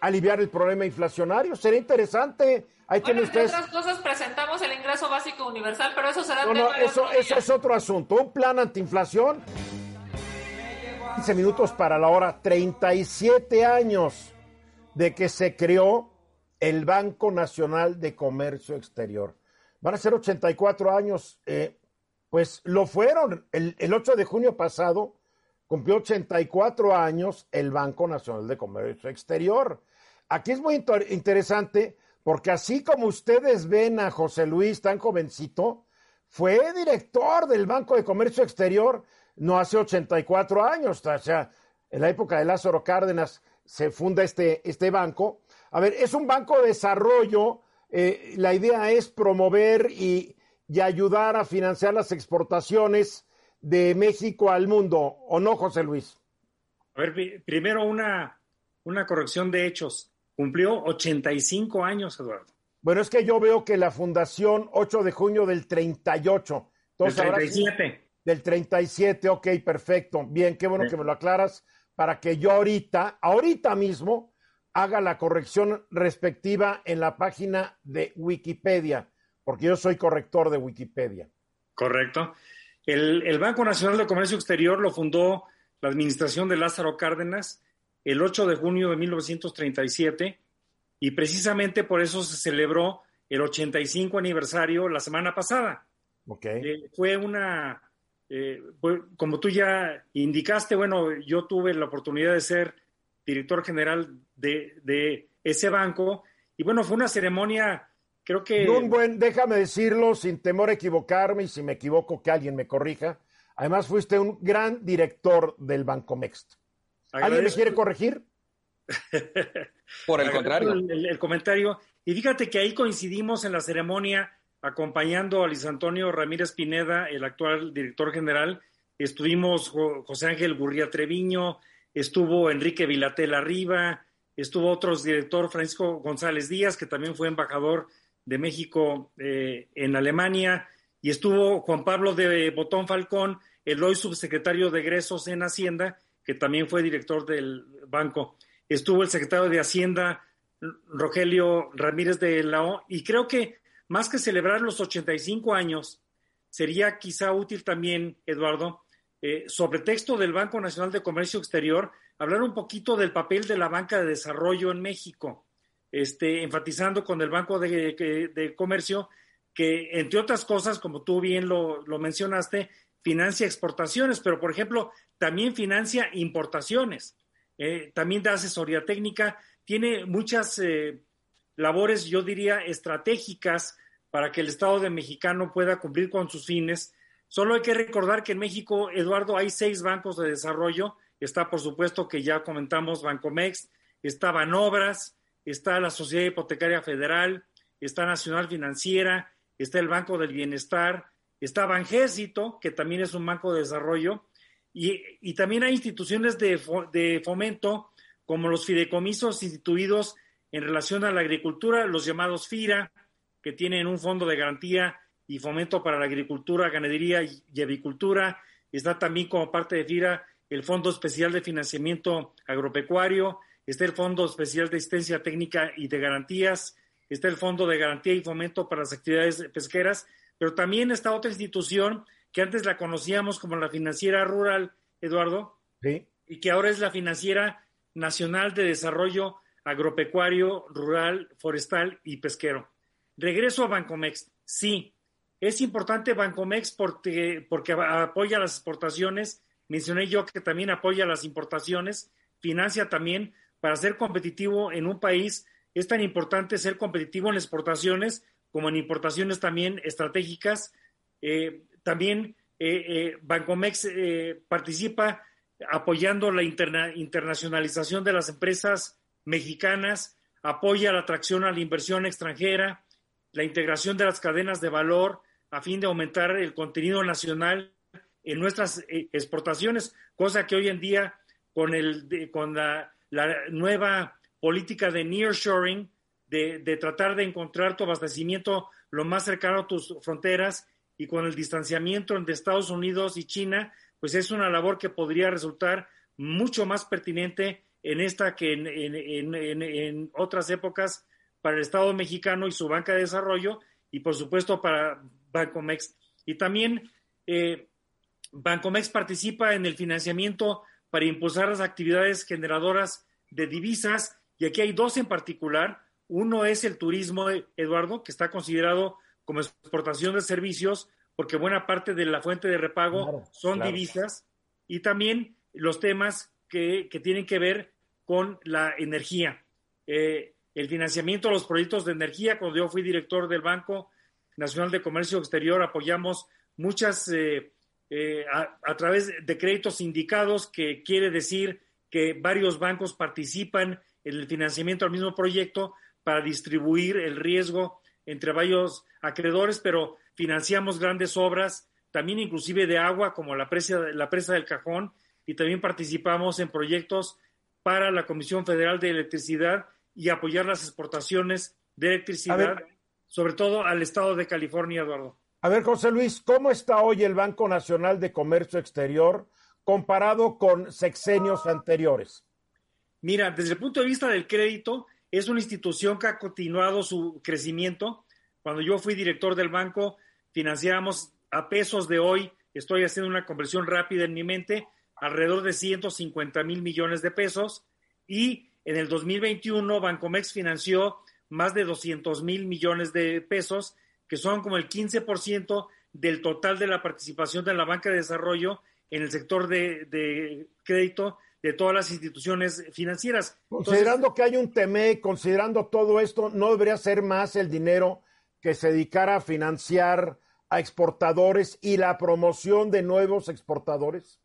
aliviar el problema inflacionario. Sería interesante. Ahí bueno, tienen ustedes. otras cosas presentamos el ingreso básico universal, pero eso será No, no, eso, eso es otro asunto. Un plan antiinflación 15 minutos para la hora, 37 años de que se creó el Banco Nacional de Comercio Exterior. Van a ser 84 años, eh, pues lo fueron. El, el, 8 de junio pasado cumplió 84 años el Banco Nacional de Comercio Exterior. Aquí es muy inter interesante porque así como ustedes ven a José Luis tan jovencito, fue director del Banco de Comercio Exterior no hace 84 años, o sea, en la época de Lázaro Cárdenas, se funda este, este banco. A ver, es un banco de desarrollo. eh, la idea es promover y, y ayudar a financiar las exportaciones de México al mundo, ¿o no, José Luis? A ver, pri- primero una, una corrección de hechos. Cumplió 85 años, Eduardo. Bueno, es que yo veo que la fundación 8 de junio del 38. Del Entonces, sido- 37. Del 37, ok, perfecto. Bien, qué bueno Sí. que me lo aclaras para que yo ahorita, ahorita mismo, haga la corrección respectiva en la página de Wikipedia, porque yo soy corrector de Wikipedia. Correcto. El, el Banco Nacional de Comercio Exterior lo fundó la administración de Lázaro Cárdenas el 8 de junio de 1937 y precisamente por eso se celebró el 85 aniversario la semana pasada. Ok. Eh, fue una, eh, fue- como tú ya indicaste, bueno, yo tuve la oportunidad de ser director general de, de ese banco y bueno, fue una ceremonia, creo que... Un buen, déjame decirlo sin temor a equivocarme y si me equivoco que alguien me corrija. Además, fuiste un gran director del Banco Mext. ¿Alguien me quiere corregir? Por el contrario. El, el- el comentario. Y fíjate que ahí coincidimos en la ceremonia acompañando a Luis Antonio Ramírez Pineda, el actual director general. Estuvimos Jo- José Ángel Gurría Treviño, estuvo Enrique Vilatel Arriba, estuvo otro director, Francisco González Díaz, que también fue embajador de México eh, en Alemania, y estuvo Juan Pablo de Botón Falcón, el hoy subsecretario de egresos en Hacienda, que también fue director del banco. Estuvo el secretario de Hacienda, Rogelio Ramírez de la O, y creo que más que celebrar los 85 años, sería quizá útil también, Eduardo, eh, sobre texto del Banco Nacional de Comercio Exterior, hablar un poquito del papel de la banca de desarrollo en México, este, enfatizando con el Banco de, Comercio que, entre otras cosas, como tú bien lo, lo mencionaste, financia exportaciones, pero, por ejemplo, también financia importaciones, eh, también da asesoría técnica, tiene muchas eh, labores, yo diría, estratégicas para que el Estado de Mexicano pueda cumplir con sus fines. Solo hay que recordar que en México, Eduardo, hay seis bancos de desarrollo. Está, por supuesto, que ya comentamos Bancomex, está Banobras, está la Sociedad Hipotecaria Federal, está Nacional Financiera, está el Banco del Bienestar, está Banjército, que también es un banco de desarrollo, y, y también hay instituciones de, de fomento como los fideicomisos instituidos en relación a la agricultura, los llamados FIRA, que tienen un fondo de garantía y fomento para la agricultura, ganadería y, avicultura. Está también como parte de FIRA el Fondo Especial de Financiamiento Agropecuario, está el Fondo Especial de Asistencia Técnica y de Garantías, está el Fondo de Garantía y Fomento para las Actividades Pesqueras, pero también está otra institución que antes la conocíamos como la Financiera Rural, Eduardo, Sí. y que ahora es la Financiera Nacional de Desarrollo Agropecuario, Rural, Forestal y Pesquero. Regreso a Bancomex. Sí, es importante Bancomex porque, porque apoya las exportaciones. Mencioné yo que también apoya las importaciones, financia también para ser competitivo en un país. Es tan importante ser competitivo en exportaciones como en importaciones también estratégicas. Eh, también eh, eh, Bancomex participa apoyando la interna- internacionalización de las empresas mexicanas, apoya la atracción a la inversión extranjera, la integración de las cadenas de valor a fin de aumentar el contenido nacional en nuestras eh, exportaciones, cosa que hoy en día con, el, con la, la nueva política de nearshoring, de, de tratar de encontrar tu abastecimiento lo más cercano a tus fronteras y con el distanciamiento entre Estados Unidos y China, pues es una labor que podría resultar mucho más pertinente en esta que en, en- en- en- otras épocas para el Estado mexicano y su banca de desarrollo y por supuesto para Bancomex. Y también eh, Bancomex participa en el financiamiento para impulsar las actividades generadoras de divisas y aquí hay dos en particular. Uno es el turismo, Eduardo, que está considerado como exportación de servicios porque buena parte de la fuente de repago Claro, son claro. divisas y también los temas que, que tienen que ver con la energía. Eh, el financiamiento de los proyectos de energía, cuando yo fui director del Banco Nacional de Comercio Exterior, apoyamos muchas, eh, eh, a, a través de créditos indicados, que quiere decir que varios bancos participan en el financiamiento al mismo proyecto para distribuir el riesgo entre varios acreedores, pero financiamos grandes obras, también inclusive de agua, como la presa, la presa del Cajón, y también participamos en proyectos para la Comisión Federal de Electricidad y apoyar las exportaciones de electricidad, sobre todo al estado de California, Eduardo. A ver, José Luis, ¿cómo está hoy el Banco Nacional de Comercio Exterior comparado con sexenios anteriores? Mira, desde el punto de vista del crédito, es una institución que ha continuado su crecimiento. Cuando yo fui director del banco, financiábamos a pesos de hoy, estoy haciendo una conversión rápida en mi mente, alrededor de 150 mil millones de pesos. Y en el 2021, Bancomex financió más de 200 mil millones de pesos, que son como el 15% del total de la participación de la banca de desarrollo en el sector de, crédito de todas las instituciones financieras. Considerando que hay un TME, considerando todo esto, ¿no debería ser más el dinero que se dedicara a financiar a exportadores y la promoción de nuevos exportadores?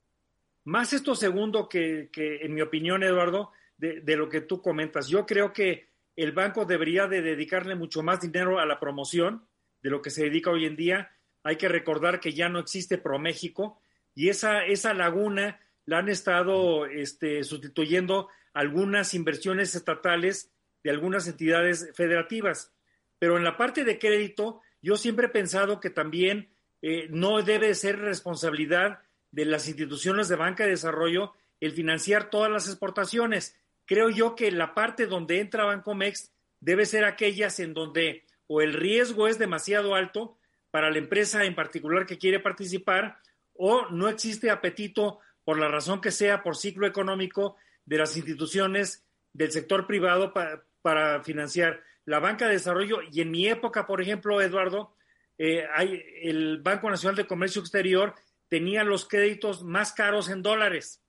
Más esto segundo que, que en mi opinión, Eduardo, de, lo que tú comentas. Yo creo que el banco debería de dedicarle mucho más dinero a la promoción de lo que se dedica hoy en día. Hay que recordar que ya no existe ProMéxico y esa, esa laguna la han estado este, sustituyendo algunas inversiones estatales de algunas entidades federativas. Pero en la parte de crédito, yo siempre he pensado que también eh, no debe ser responsabilidad de las instituciones de banca de desarrollo el financiar todas las exportaciones. Creo yo que la parte donde entra Bancomex debe ser aquellas en donde o el riesgo es demasiado alto para la empresa en particular que quiere participar o no existe apetito por la razón que sea, por ciclo económico de las instituciones del sector privado pa, para financiar la banca de desarrollo. Y en mi época, por ejemplo, Eduardo, eh, hay, el Banco Nacional de Comercio Exterior tenía los créditos más caros en dólares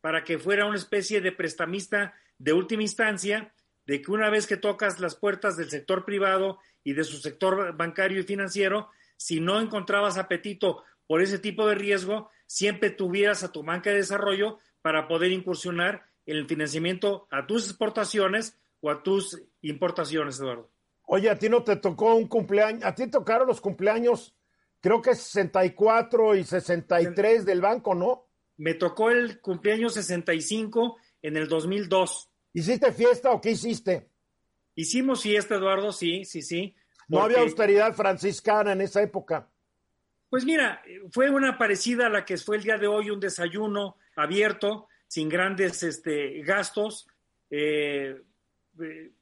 para que fuera una especie de prestamista de última instancia, de que una vez que tocas las puertas del sector privado y de su sector bancario y financiero, si no encontrabas apetito por ese tipo de riesgo, siempre tuvieras a tu banca de desarrollo para poder incursionar en el financiamiento a tus exportaciones o a tus importaciones, Eduardo. Oye, a ti no te tocó un cumpleaños, a ti tocaron los cumpleaños, creo que 64 y 63 del banco, ¿no? Me tocó el cumpleaños 65 en el 2002. ¿Hiciste fiesta o qué hiciste? Hicimos fiesta, Eduardo, sí, sí, sí. No había austeridad franciscana en esa época. Pues mira, fue una parecida a la que fue el día de hoy, un desayuno abierto, sin grandes este, gastos. Eh, eh,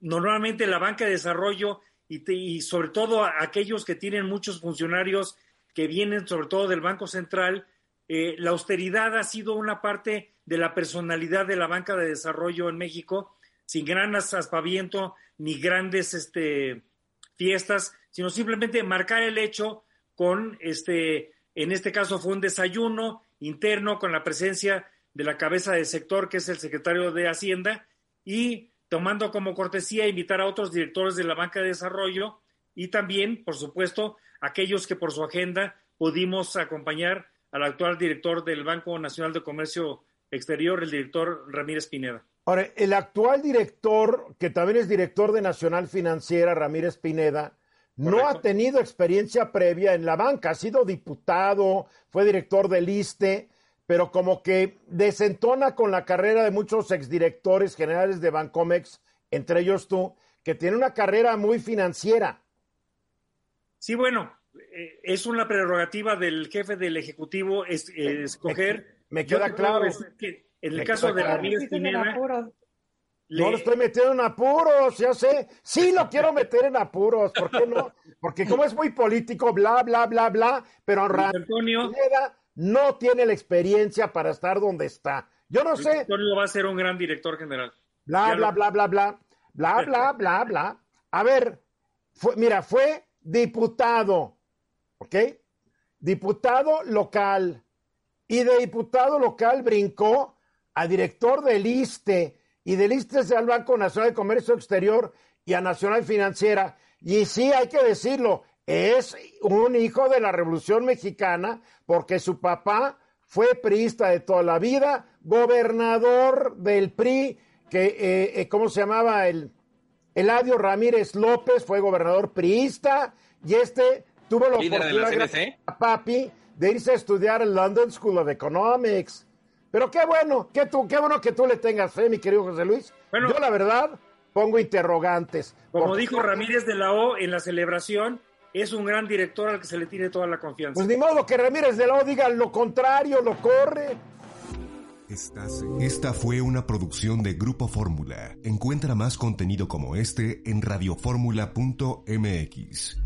normalmente la banca de desarrollo y, te, y, sobre todo aquellos que tienen muchos funcionarios que vienen sobre todo del Banco Central, eh, la austeridad ha sido una parte de la personalidad de la banca de desarrollo en México, sin gran aspaviento ni grandes este, fiestas, sino simplemente marcar el hecho con este, en este caso fue un desayuno interno con la presencia de la cabeza del sector, que es el secretario de Hacienda, y tomando como cortesía invitar a otros directores de la banca de desarrollo y también, por supuesto, aquellos que por su agenda pudimos acompañar al actual director del Banco Nacional de Comercio Exterior, el director Ramírez Pineda. Ahora, el actual director, que también es director de Nacional Financiera, Ramírez Pineda, Correcto. no ha tenido experiencia previa en la banca, ha sido diputado, fue director del ISTE, pero como que desentona con la carrera de muchos exdirectores generales de Bancomex, entre ellos tú, que tiene una carrera muy financiera. Sí, bueno, eh, es una prerrogativa del jefe del Ejecutivo es, eh, escoger. Me, me queda claro. Que en el caso de Ramírez Pineda, le... No lo estoy metiendo en apuros, ya sé. Sí lo quiero meter en apuros, ¿por qué no? Porque como es muy político, bla, bla, bla, bla, pero Antonio no tiene la experiencia para estar donde está. Yo no sé. Antonio va a ser un gran director general. Bla, bla, bla, bla, bla, bla, bla, bla, bla. A ver, fue, mira, fue diputado, ¿ok? Diputado local. Y de diputado local brincó a director del ISTE y del ISTE al Banco Nacional de Comercio Exterior y a Nacional Financiera. Y sí, hay que decirlo, es un hijo de la Revolución Mexicana porque su papá fue priista de toda la vida, gobernador del PRI, que, eh, eh, ¿cómo se llamaba? El Eladio Ramírez López fue gobernador priista y este tuvo la Líder de la oportunidad, a papi, de irse a estudiar en London School of Economics. Pero qué bueno, qué, tú, qué bueno que tú le tengas fe, mi querido José Luis. Bueno. Yo la verdad pongo interrogantes. Como Porque- dijo Ramírez de la O en la celebración, es un gran director al que se le tiene toda la confianza. Pues ni modo que Ramírez de la O diga lo contrario, lo corre. Esta fue una producción de Grupo Fórmula. Encuentra más contenido como este en radioformula.mx.